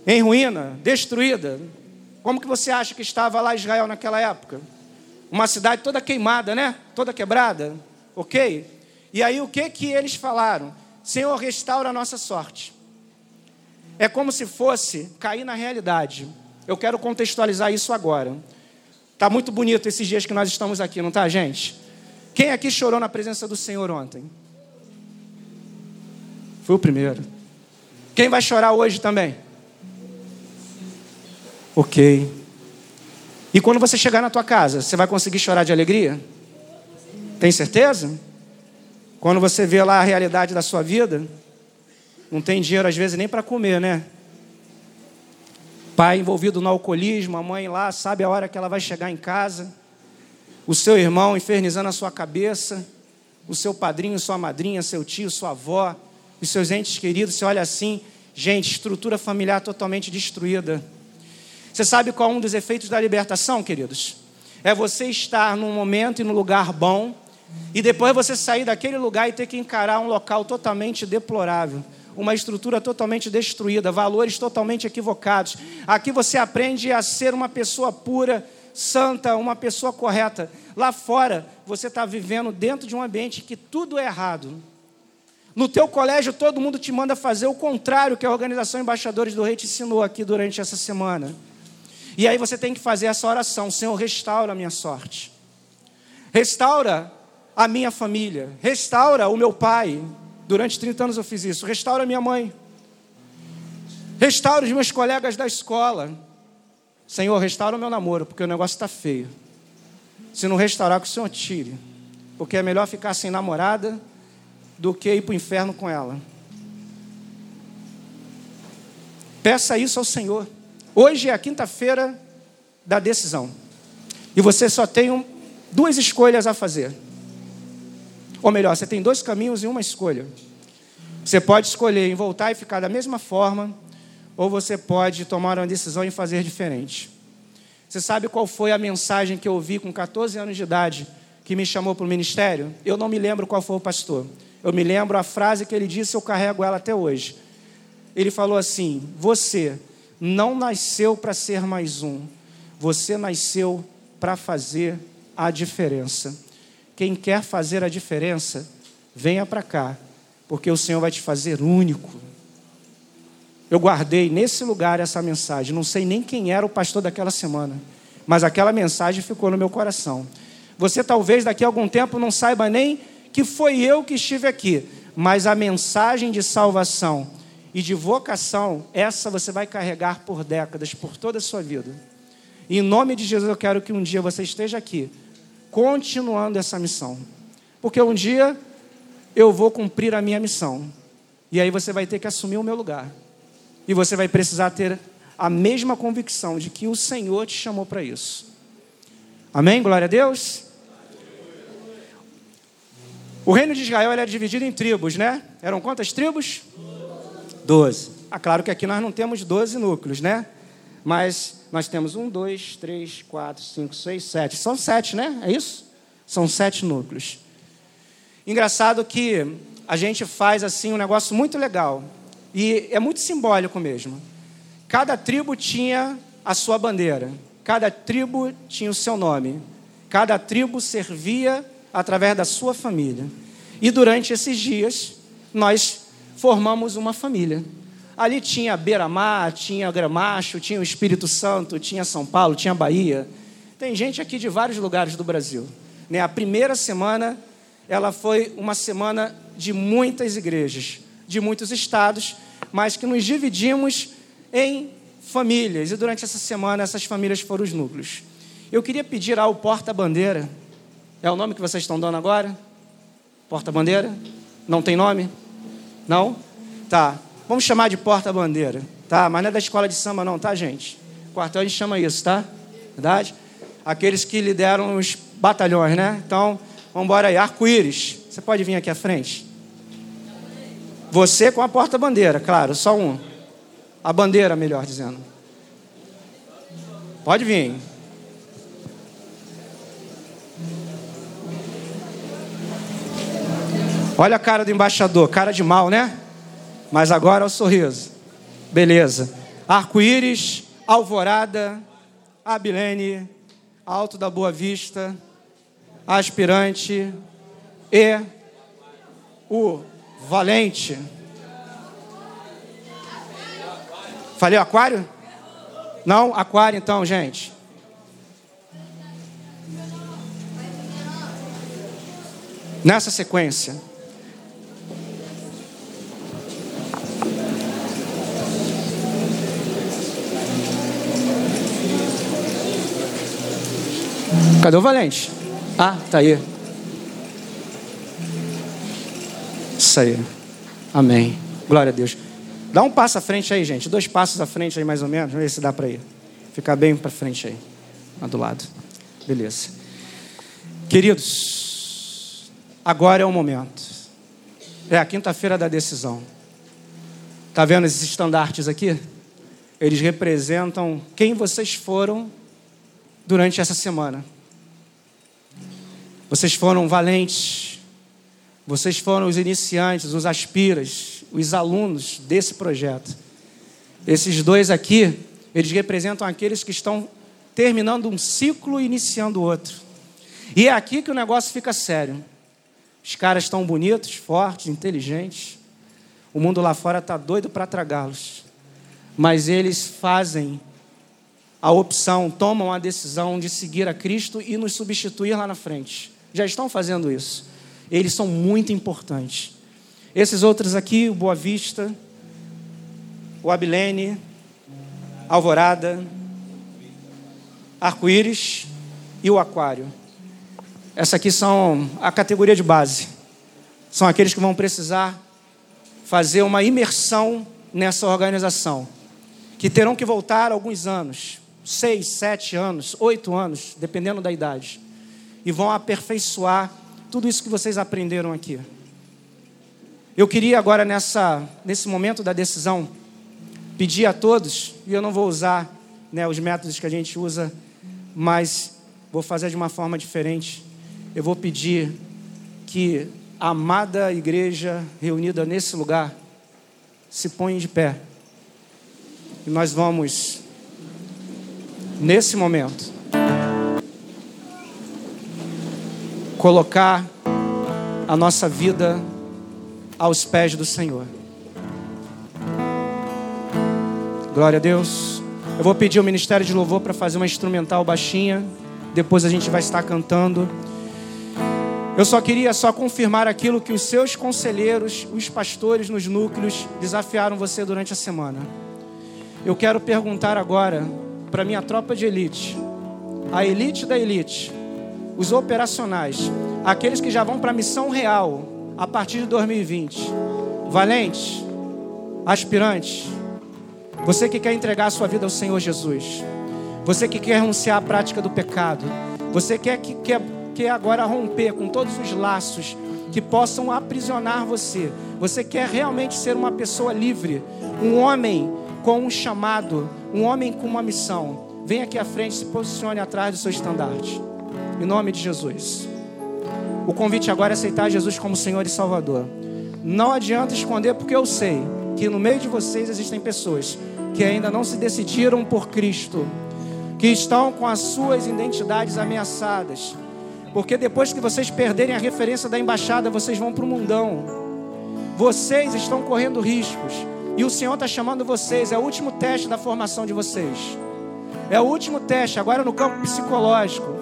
Em ruína, destruída, como que você acha que estava lá Israel naquela época? Uma cidade toda queimada, né? Toda quebrada, ok? E aí o que que eles falaram? Senhor, restaura a nossa sorte. É como se fosse cair na realidade. Eu quero contextualizar isso agora. Tá muito bonito esses dias que nós estamos aqui, não tá, gente? Quem aqui chorou na presença do Senhor ontem? Foi o primeiro. Quem vai chorar hoje também? Ok. E quando você chegar na tua casa, você vai conseguir chorar de alegria? Tem certeza? Quando você vê lá a realidade da sua vida, não tem dinheiro às vezes nem para comer, né? Pai envolvido no alcoolismo, a mãe lá sabe a hora que ela vai chegar em casa, o seu irmão infernizando a sua cabeça, o seu padrinho, sua madrinha, seu tio, sua avó, os seus entes queridos, você olha assim, gente, estrutura familiar totalmente destruída. Você sabe qual é um dos efeitos da libertação, queridos? É você estar num momento e num lugar bom, e depois você sair daquele lugar e ter que encarar um local totalmente deplorável, uma estrutura totalmente destruída, valores totalmente equivocados. Aqui você aprende a ser uma pessoa pura, santa, uma pessoa correta. Lá fora, você está vivendo dentro de um ambiente que tudo é errado. No teu colégio, todo mundo te manda fazer o contrário que a Organização Embaixadores do Rei te ensinou aqui durante essa semana. E aí você tem que fazer essa oração: Senhor, restaura a minha sorte, restaura a minha família, restaura o meu pai. Durante 30 anos eu fiz isso. Restaura minha mãe, restaura os meus colegas da escola. Senhor, restaura o meu namoro, porque o negócio está feio. Se não restaurar, que o Senhor tire. Porque é melhor ficar sem namorada do que ir para o inferno com ela. Peça isso ao Senhor. Hoje é a quinta-feira da decisão. E você só tem duas escolhas a fazer. Ou melhor, você tem dois caminhos e uma escolha. Você pode escolher em voltar e ficar da mesma forma, ou você pode tomar uma decisão e fazer diferente. Você sabe qual foi a mensagem que eu ouvi com 14 anos de idade que me chamou para o ministério? Eu não me lembro qual foi o pastor. Eu me lembro a frase que ele disse, eu carrego ela até hoje. Ele falou assim: Você não nasceu para ser mais um, você nasceu para fazer a diferença. Quem quer fazer a diferença, venha para cá, porque o Senhor vai te fazer único. Eu guardei nesse lugar essa mensagem, não sei nem quem era o pastor daquela semana, mas aquela mensagem ficou no meu coração. Você talvez daqui a algum tempo não saiba nem que foi eu que estive aqui, mas a mensagem de salvação e de vocação, essa você vai carregar por décadas, por toda a sua vida. E em nome de Jesus eu quero que um dia você esteja aqui, continuando essa missão. Porque um dia eu vou cumprir a minha missão. E aí você vai ter que assumir o meu lugar. E você vai precisar ter a mesma convicção de que o Senhor te chamou para isso. Amém? Glória a Deus. O reino de Israel era dividido em tribos, né? Eram quantas tribos? Doze. Ah, claro que aqui nós não temos doze núcleos, né? Mas nós temos um, dois, três, quatro, cinco, seis, sete. São sete, né? É isso? São sete núcleos. Engraçado que a gente faz assim um negócio muito legal. E é muito simbólico mesmo. Cada tribo tinha a sua bandeira. Cada tribo tinha o seu nome. Cada tribo servia através da sua família. E durante esses dias, nós formamos uma família. Ali tinha Beira-Mar, tinha Gramacho, tinha o Espírito Santo, tinha São Paulo, tinha Bahia. Tem gente aqui de vários lugares do Brasil. Né? A primeira semana, ela foi uma semana de muitas igrejas, de muitos estados, mas que nos dividimos em famílias. E durante essa semana, essas famílias foram os núcleos. Eu queria pedir ao porta-bandeira é o nome que vocês estão dando agora? Porta-bandeira? Não tem nome? Não? Tá. Vamos chamar de porta-bandeira, tá? Mas não é da escola de samba, não, tá, gente? Quartel a gente chama isso, tá? Verdade? Aqueles que lideram os batalhões, né? Então, vamos embora aí. Arco-íris, você pode vir aqui à frente? Você com a porta-bandeira, claro, só um. A bandeira, melhor dizendo. Pode vir. Olha a cara do embaixador, cara de mal, né? Mas agora é o sorriso. Beleza. Arco-íris, Alvorada, Abilene, Alto da Boa Vista, Aspirante e o Valente. Falei aquário? Não, aquário então, gente. Nessa sequência. Cadê o Valente? Ah, tá aí. Isso aí. Amém. Glória a Deus. Dá um passo à frente aí, gente. Dois passos à frente aí, mais ou menos. Vamos ver se dá para ir. Ficar bem para frente aí. Lá do lado. Beleza. Queridos, agora é o momento. É a quinta-feira da decisão. Tá vendo esses estandartes aqui? Eles representam quem vocês foram durante essa semana. Vocês foram valentes, vocês foram os iniciantes, os aspiras, os alunos desse projeto. Esses dois aqui, eles representam aqueles que estão terminando um ciclo e iniciando outro. E é aqui que o negócio fica sério. Os caras estão bonitos, fortes, inteligentes. O mundo lá fora está doido para tragá-los. Mas eles fazem a opção, tomam a decisão de seguir a Cristo e nos substituir lá na frente já estão fazendo isso. Eles são muito importantes. Esses outros aqui, o Boa Vista, o Abilene, Alvorada, Arco-Íris e o Aquário. Essa aqui são a categoria de base. São aqueles que vão precisar fazer uma imersão nessa organização, que terão que voltar alguns anos, seis, sete anos, oito anos, dependendo da idade e vão aperfeiçoar tudo isso que vocês aprenderam aqui. Eu queria agora, nessa, nesse momento da decisão, pedir a todos, e eu não vou usar né, os métodos que a gente usa, mas vou fazer de uma forma diferente. Eu vou pedir que a amada igreja reunida nesse lugar se ponha de pé. E nós vamos, nesse momento, colocar a nossa vida aos pés do Senhor. Glória a Deus. Eu vou pedir o ministério de louvor para fazer uma instrumental baixinha. Depois a gente vai estar cantando. Eu só queria só confirmar aquilo que os seus conselheiros, os pastores nos núcleos, desafiaram você durante a semana. Eu quero perguntar agora para minha tropa de elite, a elite da elite, os operacionais, aqueles que já vão para a missão real, a partir de 2020. Valente, aspirante, você que quer entregar a sua vida ao Senhor Jesus, você que quer renunciar à prática do pecado, você quer que quer, quer agora romper com todos os laços que possam aprisionar você. Você quer realmente ser uma pessoa livre, um homem com um chamado, um homem com uma missão. Venha aqui à frente, se posicione atrás do seu estandarte. Em nome de Jesus. O convite agora é aceitar Jesus como Senhor e Salvador. Não adianta esconder, porque eu sei que no meio de vocês existem pessoas que ainda não se decidiram por Cristo, que estão com as suas identidades ameaçadas. Porque depois que vocês perderem a referência da embaixada, vocês vão para o mundão. Vocês estão correndo riscos. E o Senhor está chamando vocês. É o último teste da formação de vocês. É o último teste, agora no campo psicológico.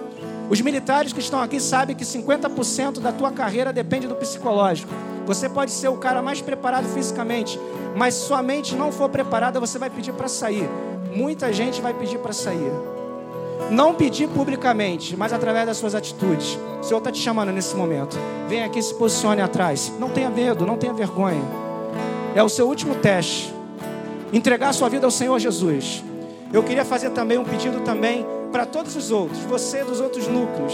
Os militares que estão aqui sabem que 50% da tua carreira depende do psicológico. Você pode ser o cara mais preparado fisicamente, mas se sua mente não for preparada, você vai pedir para sair. Muita gente vai pedir para sair. Não pedir publicamente, mas através das suas atitudes. O Senhor está te chamando nesse momento. Vem aqui, se posicione atrás. Não tenha medo, não tenha vergonha. É o seu último teste. Entregar sua vida ao Senhor Jesus. Eu queria fazer também um pedido também para todos os outros, você dos outros núcleos.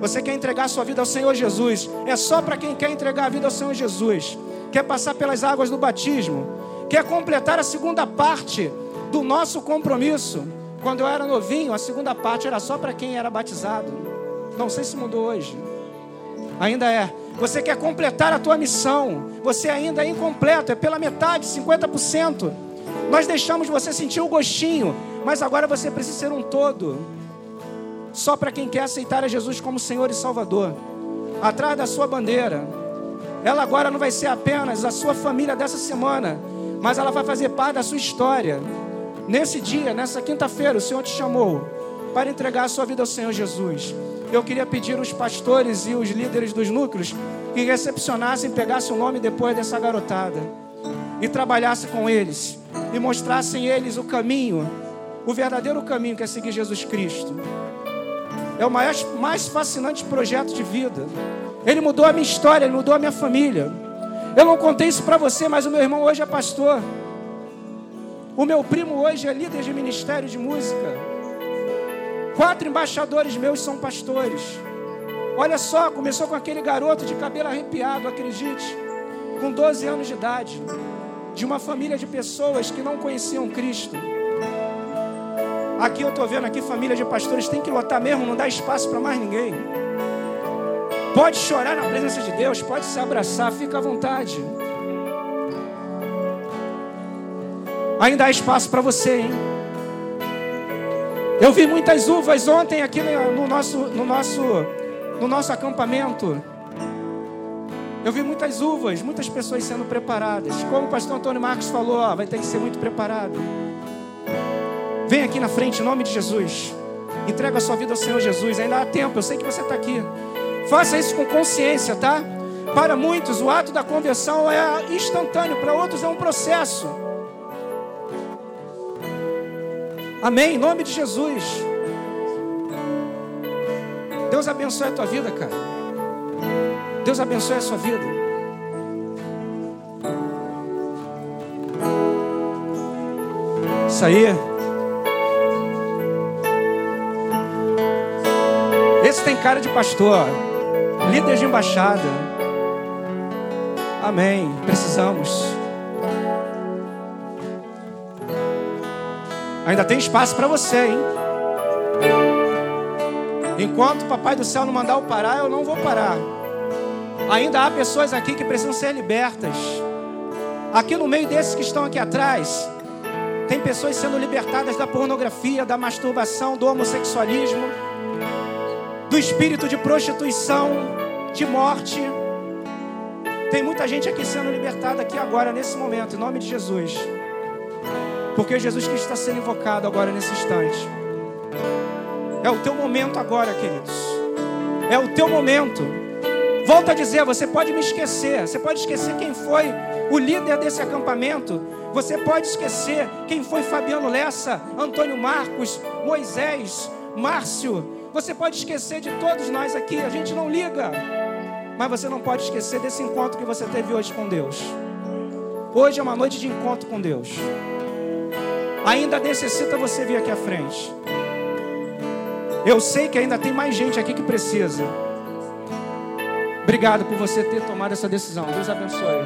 Você quer entregar sua vida ao Senhor Jesus? É só para quem quer entregar a vida ao Senhor Jesus. Quer passar pelas águas do batismo? Quer completar a segunda parte do nosso compromisso? Quando eu era novinho, a segunda parte era só para quem era batizado. Não sei se mudou hoje. Ainda é. Você quer completar a tua missão. Você ainda é incompleto, é pela metade, 50%. Nós deixamos você sentir o gostinho, mas agora você precisa ser um todo. Só para quem quer aceitar a Jesus como Senhor e Salvador. Atrás da sua bandeira. Ela agora não vai ser apenas a sua família dessa semana, mas ela vai fazer parte da sua história. Nesse dia, nessa quinta-feira, o Senhor te chamou para entregar a sua vida ao Senhor Jesus. Eu queria pedir os pastores e os líderes dos núcleos que recepcionassem, pegassem o nome depois dessa garotada e trabalhassem com eles e mostrassem eles o caminho, o verdadeiro caminho que é seguir Jesus Cristo. É o mais, mais fascinante projeto de vida. Ele mudou a minha história, ele mudou a minha família. Eu não contei isso para você, mas o meu irmão hoje é pastor. O meu primo hoje é líder de ministério de música. Quatro embaixadores meus são pastores. Olha só, começou com aquele garoto de cabelo arrepiado, acredite, com 12 anos de idade de uma família de pessoas que não conheciam Cristo. Aqui eu estou vendo aqui família de pastores tem que lotar mesmo, não dá espaço para mais ninguém. Pode chorar na presença de Deus, pode se abraçar, fica à vontade. Ainda há espaço para você, hein? Eu vi muitas uvas ontem aqui no nosso, no nosso, no nosso acampamento. Eu vi muitas uvas, muitas pessoas sendo preparadas. Como o pastor Antônio Marcos falou, ó, vai ter que ser muito preparado. Vem aqui na frente, em nome de Jesus. Entrega a sua vida ao Senhor Jesus. Ainda há tempo, eu sei que você está aqui. Faça isso com consciência, tá? Para muitos, o ato da conversão é instantâneo, para outros é um processo. Amém? Em nome de Jesus. Deus abençoe a tua vida, cara. Deus abençoe a sua vida. Isso aí. Esse tem cara de pastor, líder de embaixada. Amém. Precisamos. Ainda tem espaço para você, hein? Enquanto o Papai do Céu não mandar eu parar, eu não vou parar. Ainda há pessoas aqui que precisam ser libertas. Aqui no meio desses que estão aqui atrás, tem pessoas sendo libertadas da pornografia, da masturbação, do homossexualismo, do espírito de prostituição, de morte. Tem muita gente aqui sendo libertada aqui agora, nesse momento, em nome de Jesus. Porque Jesus Cristo está sendo invocado agora nesse instante. É o teu momento agora, queridos. É o teu momento. Volto a dizer, você pode me esquecer, você pode esquecer quem foi o líder desse acampamento, você pode esquecer quem foi Fabiano Lessa, Antônio Marcos, Moisés, Márcio, você pode esquecer de todos nós aqui, a gente não liga. Mas você não pode esquecer desse encontro que você teve hoje com Deus. Hoje é uma noite de encontro com Deus. Ainda necessita você vir aqui à frente. Eu sei que ainda tem mais gente aqui que precisa. Obrigado por você ter tomado essa decisão. Deus abençoe.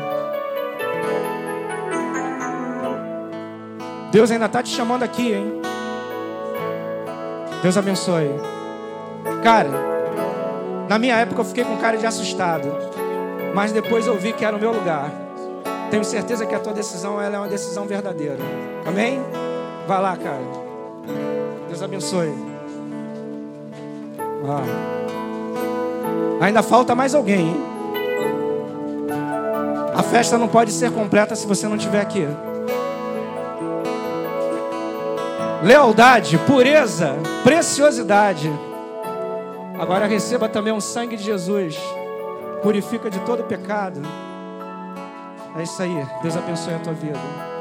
Deus ainda está te chamando aqui, hein? Deus abençoe. Cara, na minha época eu fiquei com cara de assustado. Mas depois eu vi que era o meu lugar. Tenho certeza que a tua decisão ela é uma decisão verdadeira. Amém? Vai lá, cara. Deus abençoe. Ah. Ainda falta mais alguém, hein? A festa não pode ser completa se você não estiver aqui. lealdade, pureza, preciosidade. Agora receba também o sangue de Jesus, purifica de todo pecado. É isso aí, Deus abençoe a tua vida.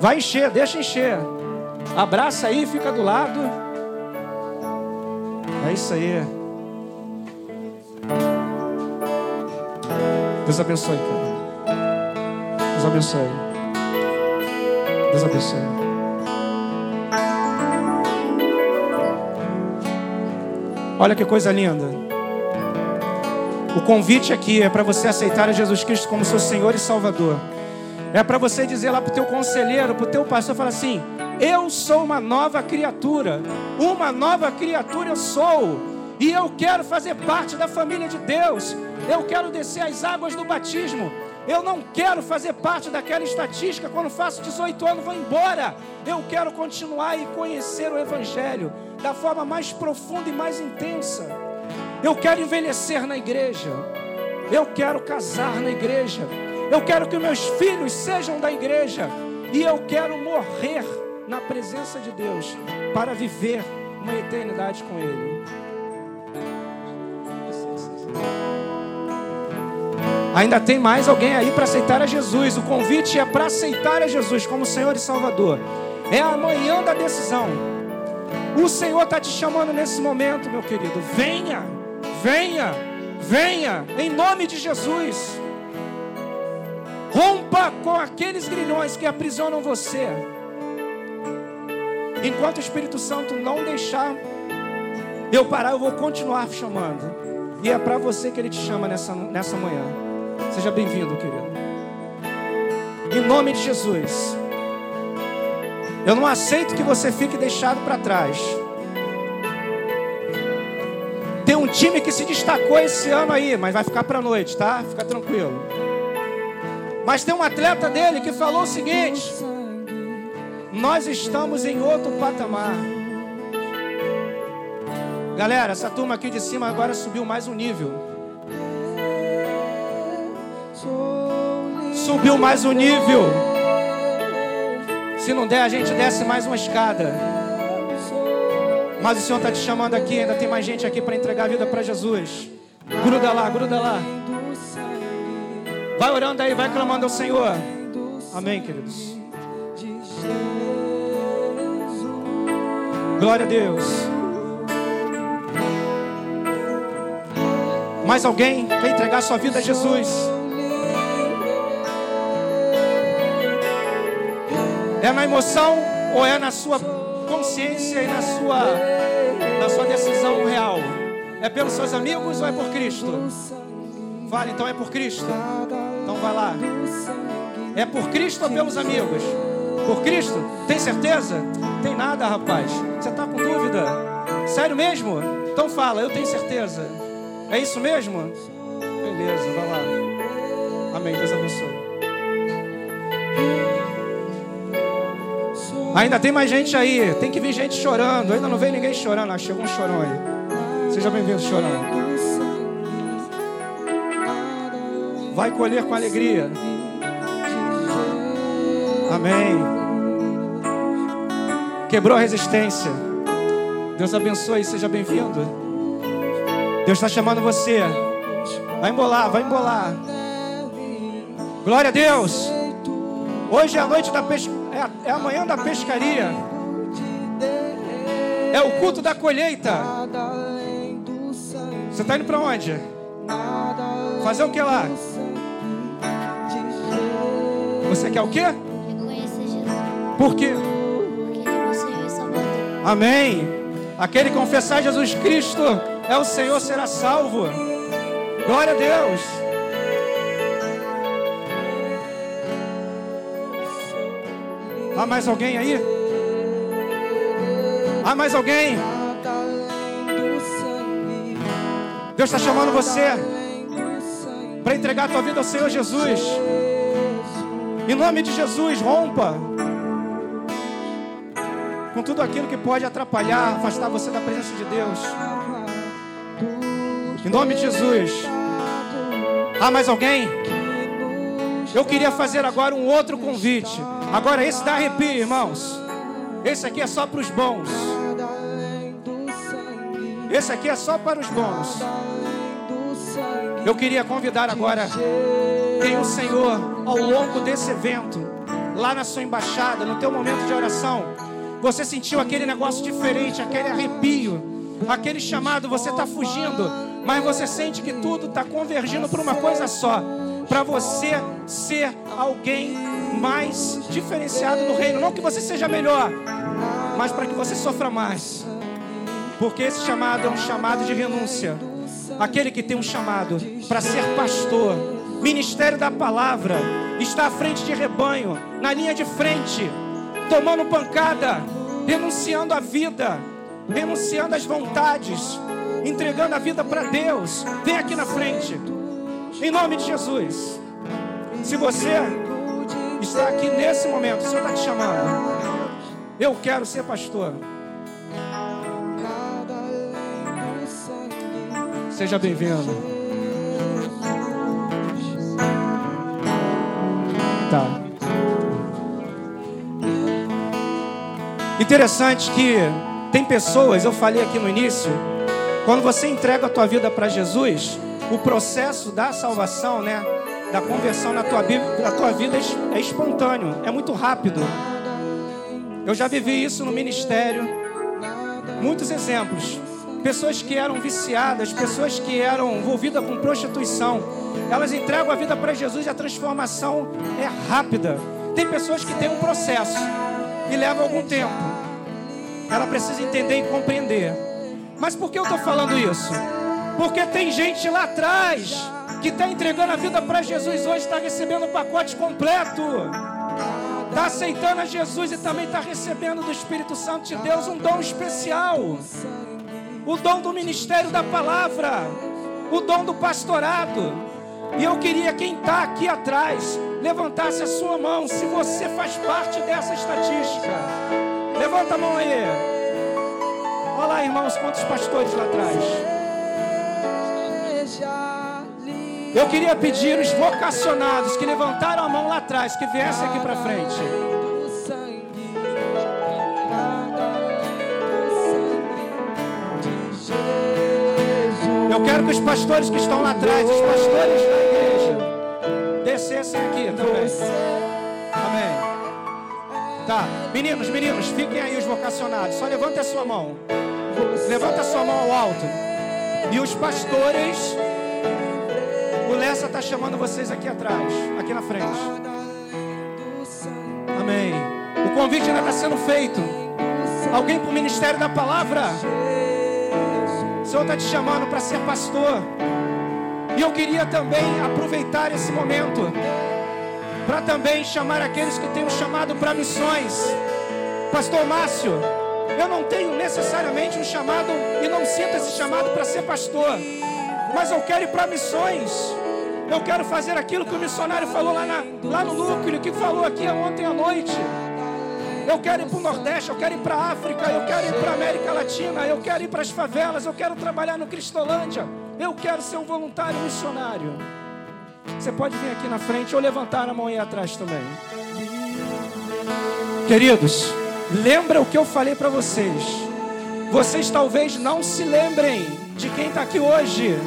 Vai encher, deixa encher. Abraça aí, fica do lado. É isso aí. Deus abençoe, cara. Deus abençoe. Deus abençoe. Olha que coisa linda. O convite aqui é para você aceitar Jesus Cristo como seu Senhor e Salvador. É para você dizer lá para o teu conselheiro, para o teu pastor, falar assim: Eu sou uma nova criatura, uma nova criatura eu sou, e eu quero fazer parte da família de Deus. Eu quero descer as águas do batismo. Eu não quero fazer parte daquela estatística. Quando faço 18 anos, vou embora. Eu quero continuar e conhecer o Evangelho da forma mais profunda e mais intensa. Eu quero envelhecer na igreja. Eu quero casar na igreja. Eu quero que meus filhos sejam da igreja. E eu quero morrer na presença de Deus para viver uma eternidade com Ele. Ainda tem mais alguém aí para aceitar a Jesus. O convite é para aceitar a Jesus como Senhor e Salvador. É amanhã da decisão. O Senhor está te chamando nesse momento, meu querido. Venha, venha, venha, em nome de Jesus. Rompa com aqueles grilhões que aprisionam você. Enquanto o Espírito Santo não deixar eu parar, eu vou continuar chamando. E é para você que ele te chama nessa, nessa manhã. Seja bem-vindo, querido. Em nome de Jesus. Eu não aceito que você fique deixado para trás. Tem um time que se destacou esse ano aí, mas vai ficar para noite, tá? Fica tranquilo. Mas tem um atleta dele que falou o seguinte: Nós estamos em outro patamar. Galera, essa turma aqui de cima agora subiu mais um nível. Subiu mais um nível. Se não der, a gente desce mais uma escada. Mas o Senhor está te chamando aqui. Ainda tem mais gente aqui para entregar a vida para Jesus. Gruda lá, gruda lá. Vai orando aí, vai clamando ao Senhor. Amém, queridos. Glória a Deus. Mais alguém quer entregar sua vida a Jesus? É na emoção ou é na sua consciência e na sua, na sua decisão real? É pelos seus amigos ou é por Cristo? Fale, então é por Cristo. Vai lá. É por Cristo ou pelos amigos? Por Cristo? Tem certeza? Tem nada, rapaz. Você está com dúvida? Sério mesmo? Então fala, eu tenho certeza. É isso mesmo? Beleza, vai lá. Amém. Deus abençoe. Ainda tem mais gente aí. Tem que vir gente chorando. Ainda não veio ninguém chorando. Ah, chegou um chorão aí. Seja bem-vindo, chorão. Vai colher com alegria. Amém. Quebrou a resistência. Deus abençoe. Seja bem-vindo. Deus está chamando você. Vai embolar, vai embolar. Glória a Deus. Hoje é a noite da pesca é, é a manhã da pescaria. É o culto da colheita. Você está indo para onde? Fazer o que lá? Você quer o quê? Reconhecer Jesus. Por quê? Porque ele é o Senhor e Salvador. Amém. Aquele que confessar Jesus Cristo é o Senhor, será salvo. Glória a Deus. Há mais alguém aí? Há mais alguém? Deus está chamando você para entregar a tua vida ao Senhor Jesus. Em nome de Jesus, rompa com tudo aquilo que pode atrapalhar, afastar você da presença de Deus. Em nome de Jesus. Há mais alguém? Eu queria fazer agora um outro convite. Agora esse dá arrepio, irmãos. Esse aqui é só para os bons. Esse aqui é só para os bons. Eu queria convidar agora quem o Senhor, ao longo desse evento, lá na sua embaixada, no teu momento de oração, você sentiu aquele negócio diferente, aquele arrepio, aquele chamado, você está fugindo, mas você sente que tudo está convergindo para uma coisa só, para você ser alguém mais diferenciado no reino, não que você seja melhor, mas para que você sofra mais. Porque esse chamado é um chamado de renúncia. Aquele que tem um chamado para ser pastor, ministério da palavra, está à frente de rebanho, na linha de frente, tomando pancada, renunciando à vida, renunciando às vontades, entregando a vida para Deus. Vem aqui na frente, em nome de Jesus. Se você está aqui nesse momento, o Senhor está te chamando. Eu quero ser pastor. Seja bem-vindo. Tá. Interessante que tem pessoas, eu falei aqui no início, quando você entrega a tua vida para Jesus, o processo da salvação, né, da conversão na tua, na tua vida é espontâneo, é muito rápido. Eu já vivi isso no ministério, muitos exemplos. Pessoas que eram viciadas, pessoas que eram envolvidas com prostituição, elas entregam a vida para Jesus e a transformação é rápida. Tem pessoas que têm um processo e leva algum tempo. Ela precisa entender e compreender. Mas por que eu estou falando isso? Porque tem gente lá atrás que está entregando a vida para Jesus hoje, está recebendo o pacote completo. Está aceitando a Jesus e também está recebendo do Espírito Santo de Deus um dom especial o dom do ministério da palavra, o dom do pastorado. E eu queria quem está aqui atrás levantasse a sua mão, se você faz parte dessa estatística. Levanta a mão aí. Olha lá, irmãos, quantos pastores lá atrás. Eu queria pedir os vocacionados que levantaram a mão lá atrás, que viessem aqui para frente. Eu quero que os pastores que estão lá atrás, os pastores da igreja, descessem aqui também. Amém. Tá, meninos, meninos, fiquem aí os vocacionados. Só levanta a sua mão. Levanta a sua mão ao alto. E os pastores, o Lessa está chamando vocês aqui atrás, aqui na frente. Amém. O convite ainda está sendo feito. Alguém para o ministério da palavra? Senhor está te chamando para ser pastor. E eu queria também aproveitar esse momento para também chamar aqueles que têm um chamado para missões. Pastor Márcio, eu não tenho necessariamente um chamado e não sinto esse chamado para ser pastor, mas eu quero ir para missões. Eu quero fazer aquilo que o missionário falou lá, na, lá no núcleo, que falou aqui ontem à noite. Eu quero ir para o Nordeste, eu quero ir para a África, eu quero ir para a América Latina, eu quero ir para as favelas, eu quero trabalhar no Cristolândia, eu quero ser um voluntário missionário. Você pode vir aqui na frente ou levantar a mão aí atrás também. Queridos, lembra o que eu falei para vocês. Vocês talvez não se lembrem de quem está aqui hoje,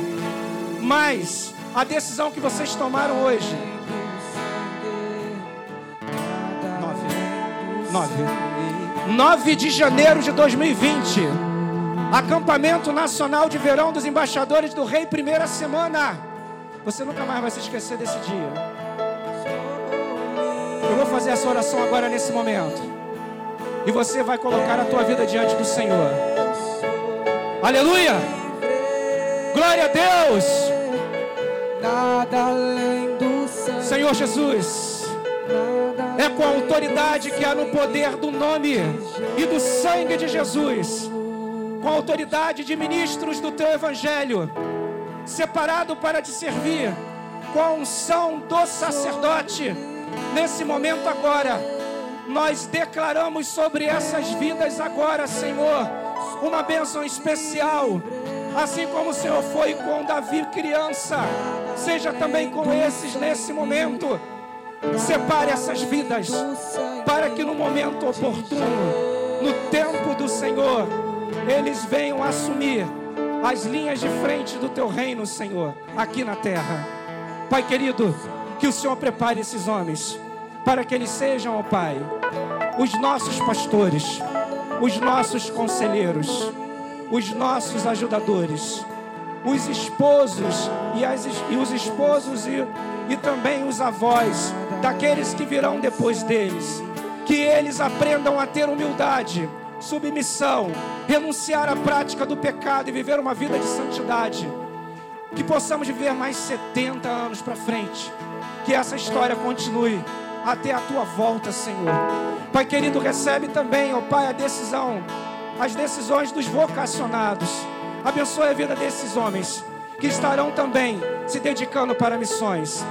mas a decisão que vocês tomaram hoje 9. 9 de janeiro de 2020. Acampamento Nacional de Verão dos Embaixadores do Rei, primeira semana. Você nunca mais vai se esquecer desse dia. Eu vou fazer essa oração agora nesse momento. E você vai colocar a tua vida diante do Senhor. Aleluia! Glória a Deus! Nada além do sangue. Senhor Jesus, é com a autoridade que há no poder do nome e do sangue de Jesus, com a autoridade de ministros do teu evangelho, separado para te servir, com a unção do sacerdote, nesse momento agora, nós declaramos sobre essas vidas agora, Senhor, uma bênção especial, assim como o Senhor foi com Davi criança, seja também com esses nesse momento. Separe essas vidas para que no momento oportuno, no tempo do Senhor, eles venham assumir as linhas de frente do teu reino, Senhor, aqui na terra. Pai querido, que o Senhor prepare esses homens para que eles sejam, ó Pai, os nossos pastores, os nossos conselheiros, os nossos ajudadores, os esposos e, as, e os esposos e, e também os avós daqueles que virão depois deles. Que eles aprendam a ter humildade, submissão, renunciar à prática do pecado e viver uma vida de santidade. Que possamos viver mais 70 anos para frente. Que essa história continue até a tua volta, Senhor. Pai querido, recebe também, ó Pai, a decisão, as decisões dos vocacionados. Abençoe a vida desses homens que estarão também se dedicando para missões.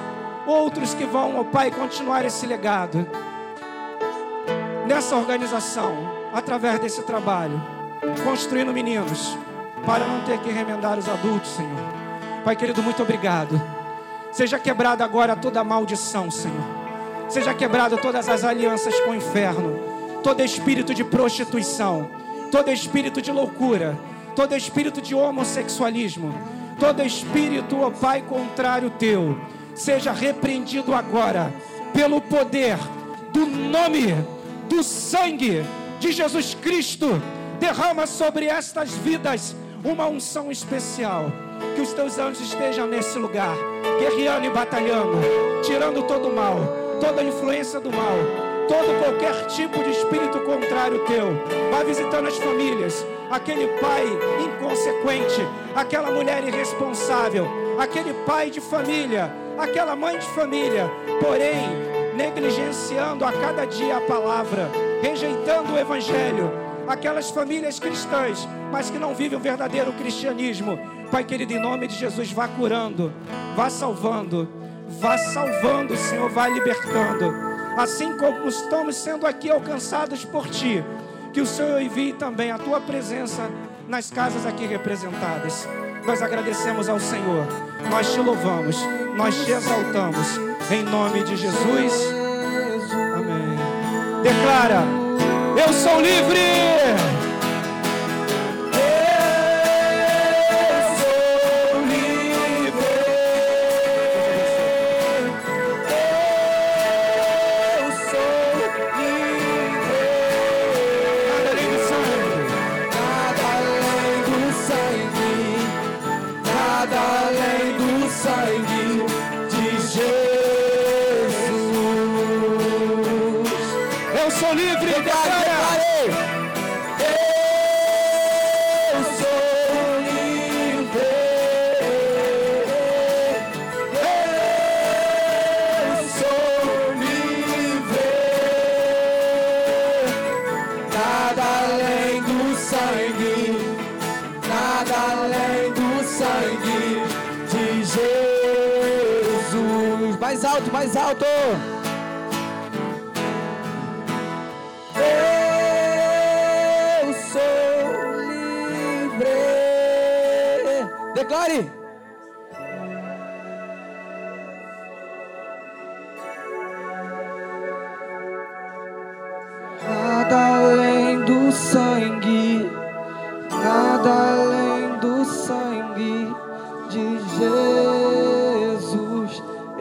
Outros que vão, ó Pai, continuar esse legado nessa organização, através desse trabalho, construindo meninos, para não ter que remendar os adultos, Senhor. Pai querido, muito obrigado. Seja quebrada agora toda maldição, Senhor. Seja quebrada todas as alianças com o inferno, todo espírito de prostituição, todo espírito de loucura, todo espírito de homossexualismo, todo espírito, ó Pai, contrário teu, seja repreendido agora pelo poder do nome, do sangue de Jesus Cristo. Derrama sobre estas vidas uma unção especial. Que os teus anjos estejam nesse lugar, guerreando e batalhando, tirando todo o mal, toda a influência do mal, todo qualquer tipo de espírito contrário teu. Vai visitando as famílias, aquele pai inconsequente, aquela mulher irresponsável, aquele pai de família, aquela mãe de família, porém negligenciando a cada dia a palavra, rejeitando o evangelho, aquelas famílias cristãs, mas que não vivem o verdadeiro cristianismo. Pai querido, em nome de Jesus, vá curando, vá salvando, vá salvando, Senhor, vá libertando. Assim como estamos sendo aqui alcançados por Ti, que o Senhor envie também a Tua presença nas casas aqui representadas. Nós agradecemos ao Senhor, nós te louvamos, nós te exaltamos, em nome de Jesus. Amém. Declara: Eu sou livre.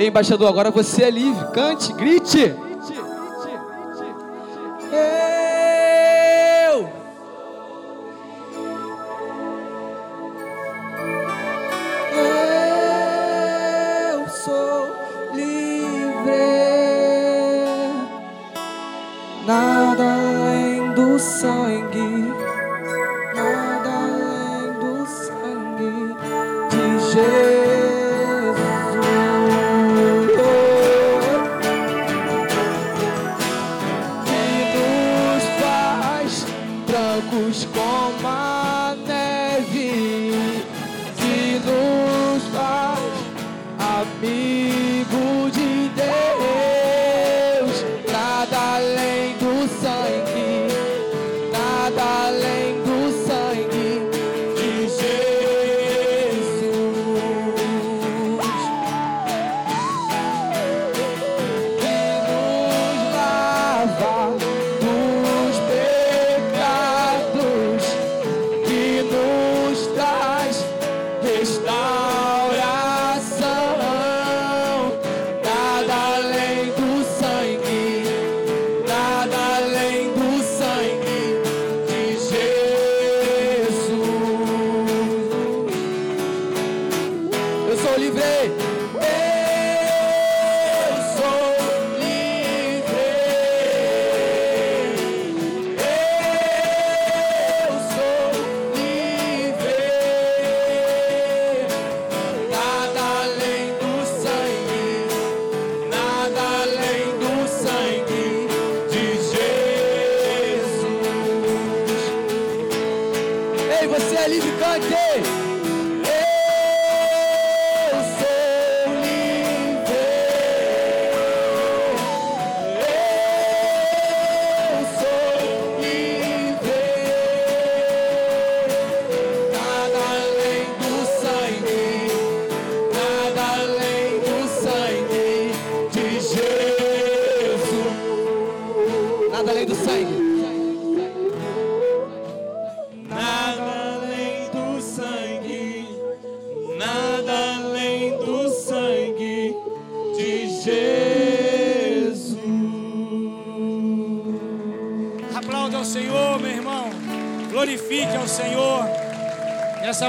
Embaixador, agora você é livre. Cante, grite.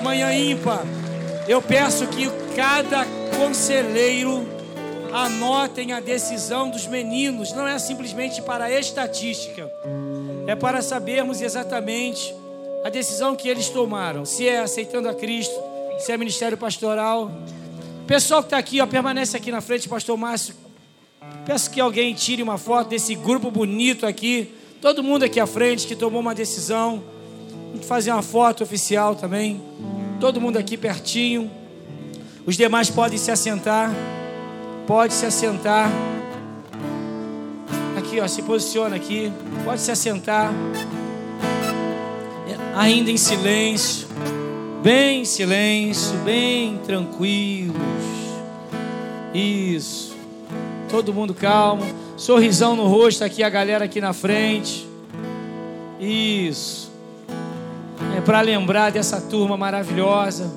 Nessa manhã ímpar, eu peço que cada conselheiro anotem a decisão dos meninos. Não é simplesmente para a estatística. É para sabermos exatamente a decisão que eles tomaram. Se é aceitando a Cristo, se é ministério pastoral. Pessoal que está aqui, ó, permanece aqui na frente, Pastor Márcio. Peço que alguém tire uma foto desse grupo bonito aqui. Todo mundo aqui à frente que tomou uma decisão. Vamos fazer uma foto oficial também. Todo mundo aqui pertinho. Os demais podem se assentar. Pode se assentar. Aqui, ó, se posiciona aqui. Pode se assentar. Ainda em silêncio. Bem em silêncio, bem tranquilos. Isso. Todo mundo calmo. Sorrisão no rosto aqui, a galera aqui na frente. Isso. É para lembrar dessa turma maravilhosa.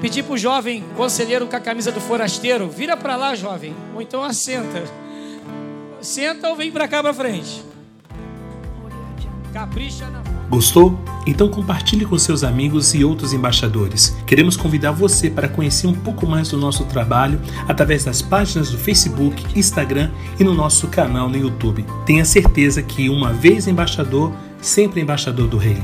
Pedir para o jovem conselheiro com a camisa do forasteiro, vira para lá, jovem, ou então assenta. Senta ou vem para cá para frente. Capricha na Gostou? Então compartilhe com seus amigos e outros embaixadores. Queremos convidar você para conhecer um pouco mais do nosso trabalho através das páginas do Facebook, Instagram e no nosso canal no YouTube. Tenha certeza que uma vez embaixador, sempre embaixador do Rei.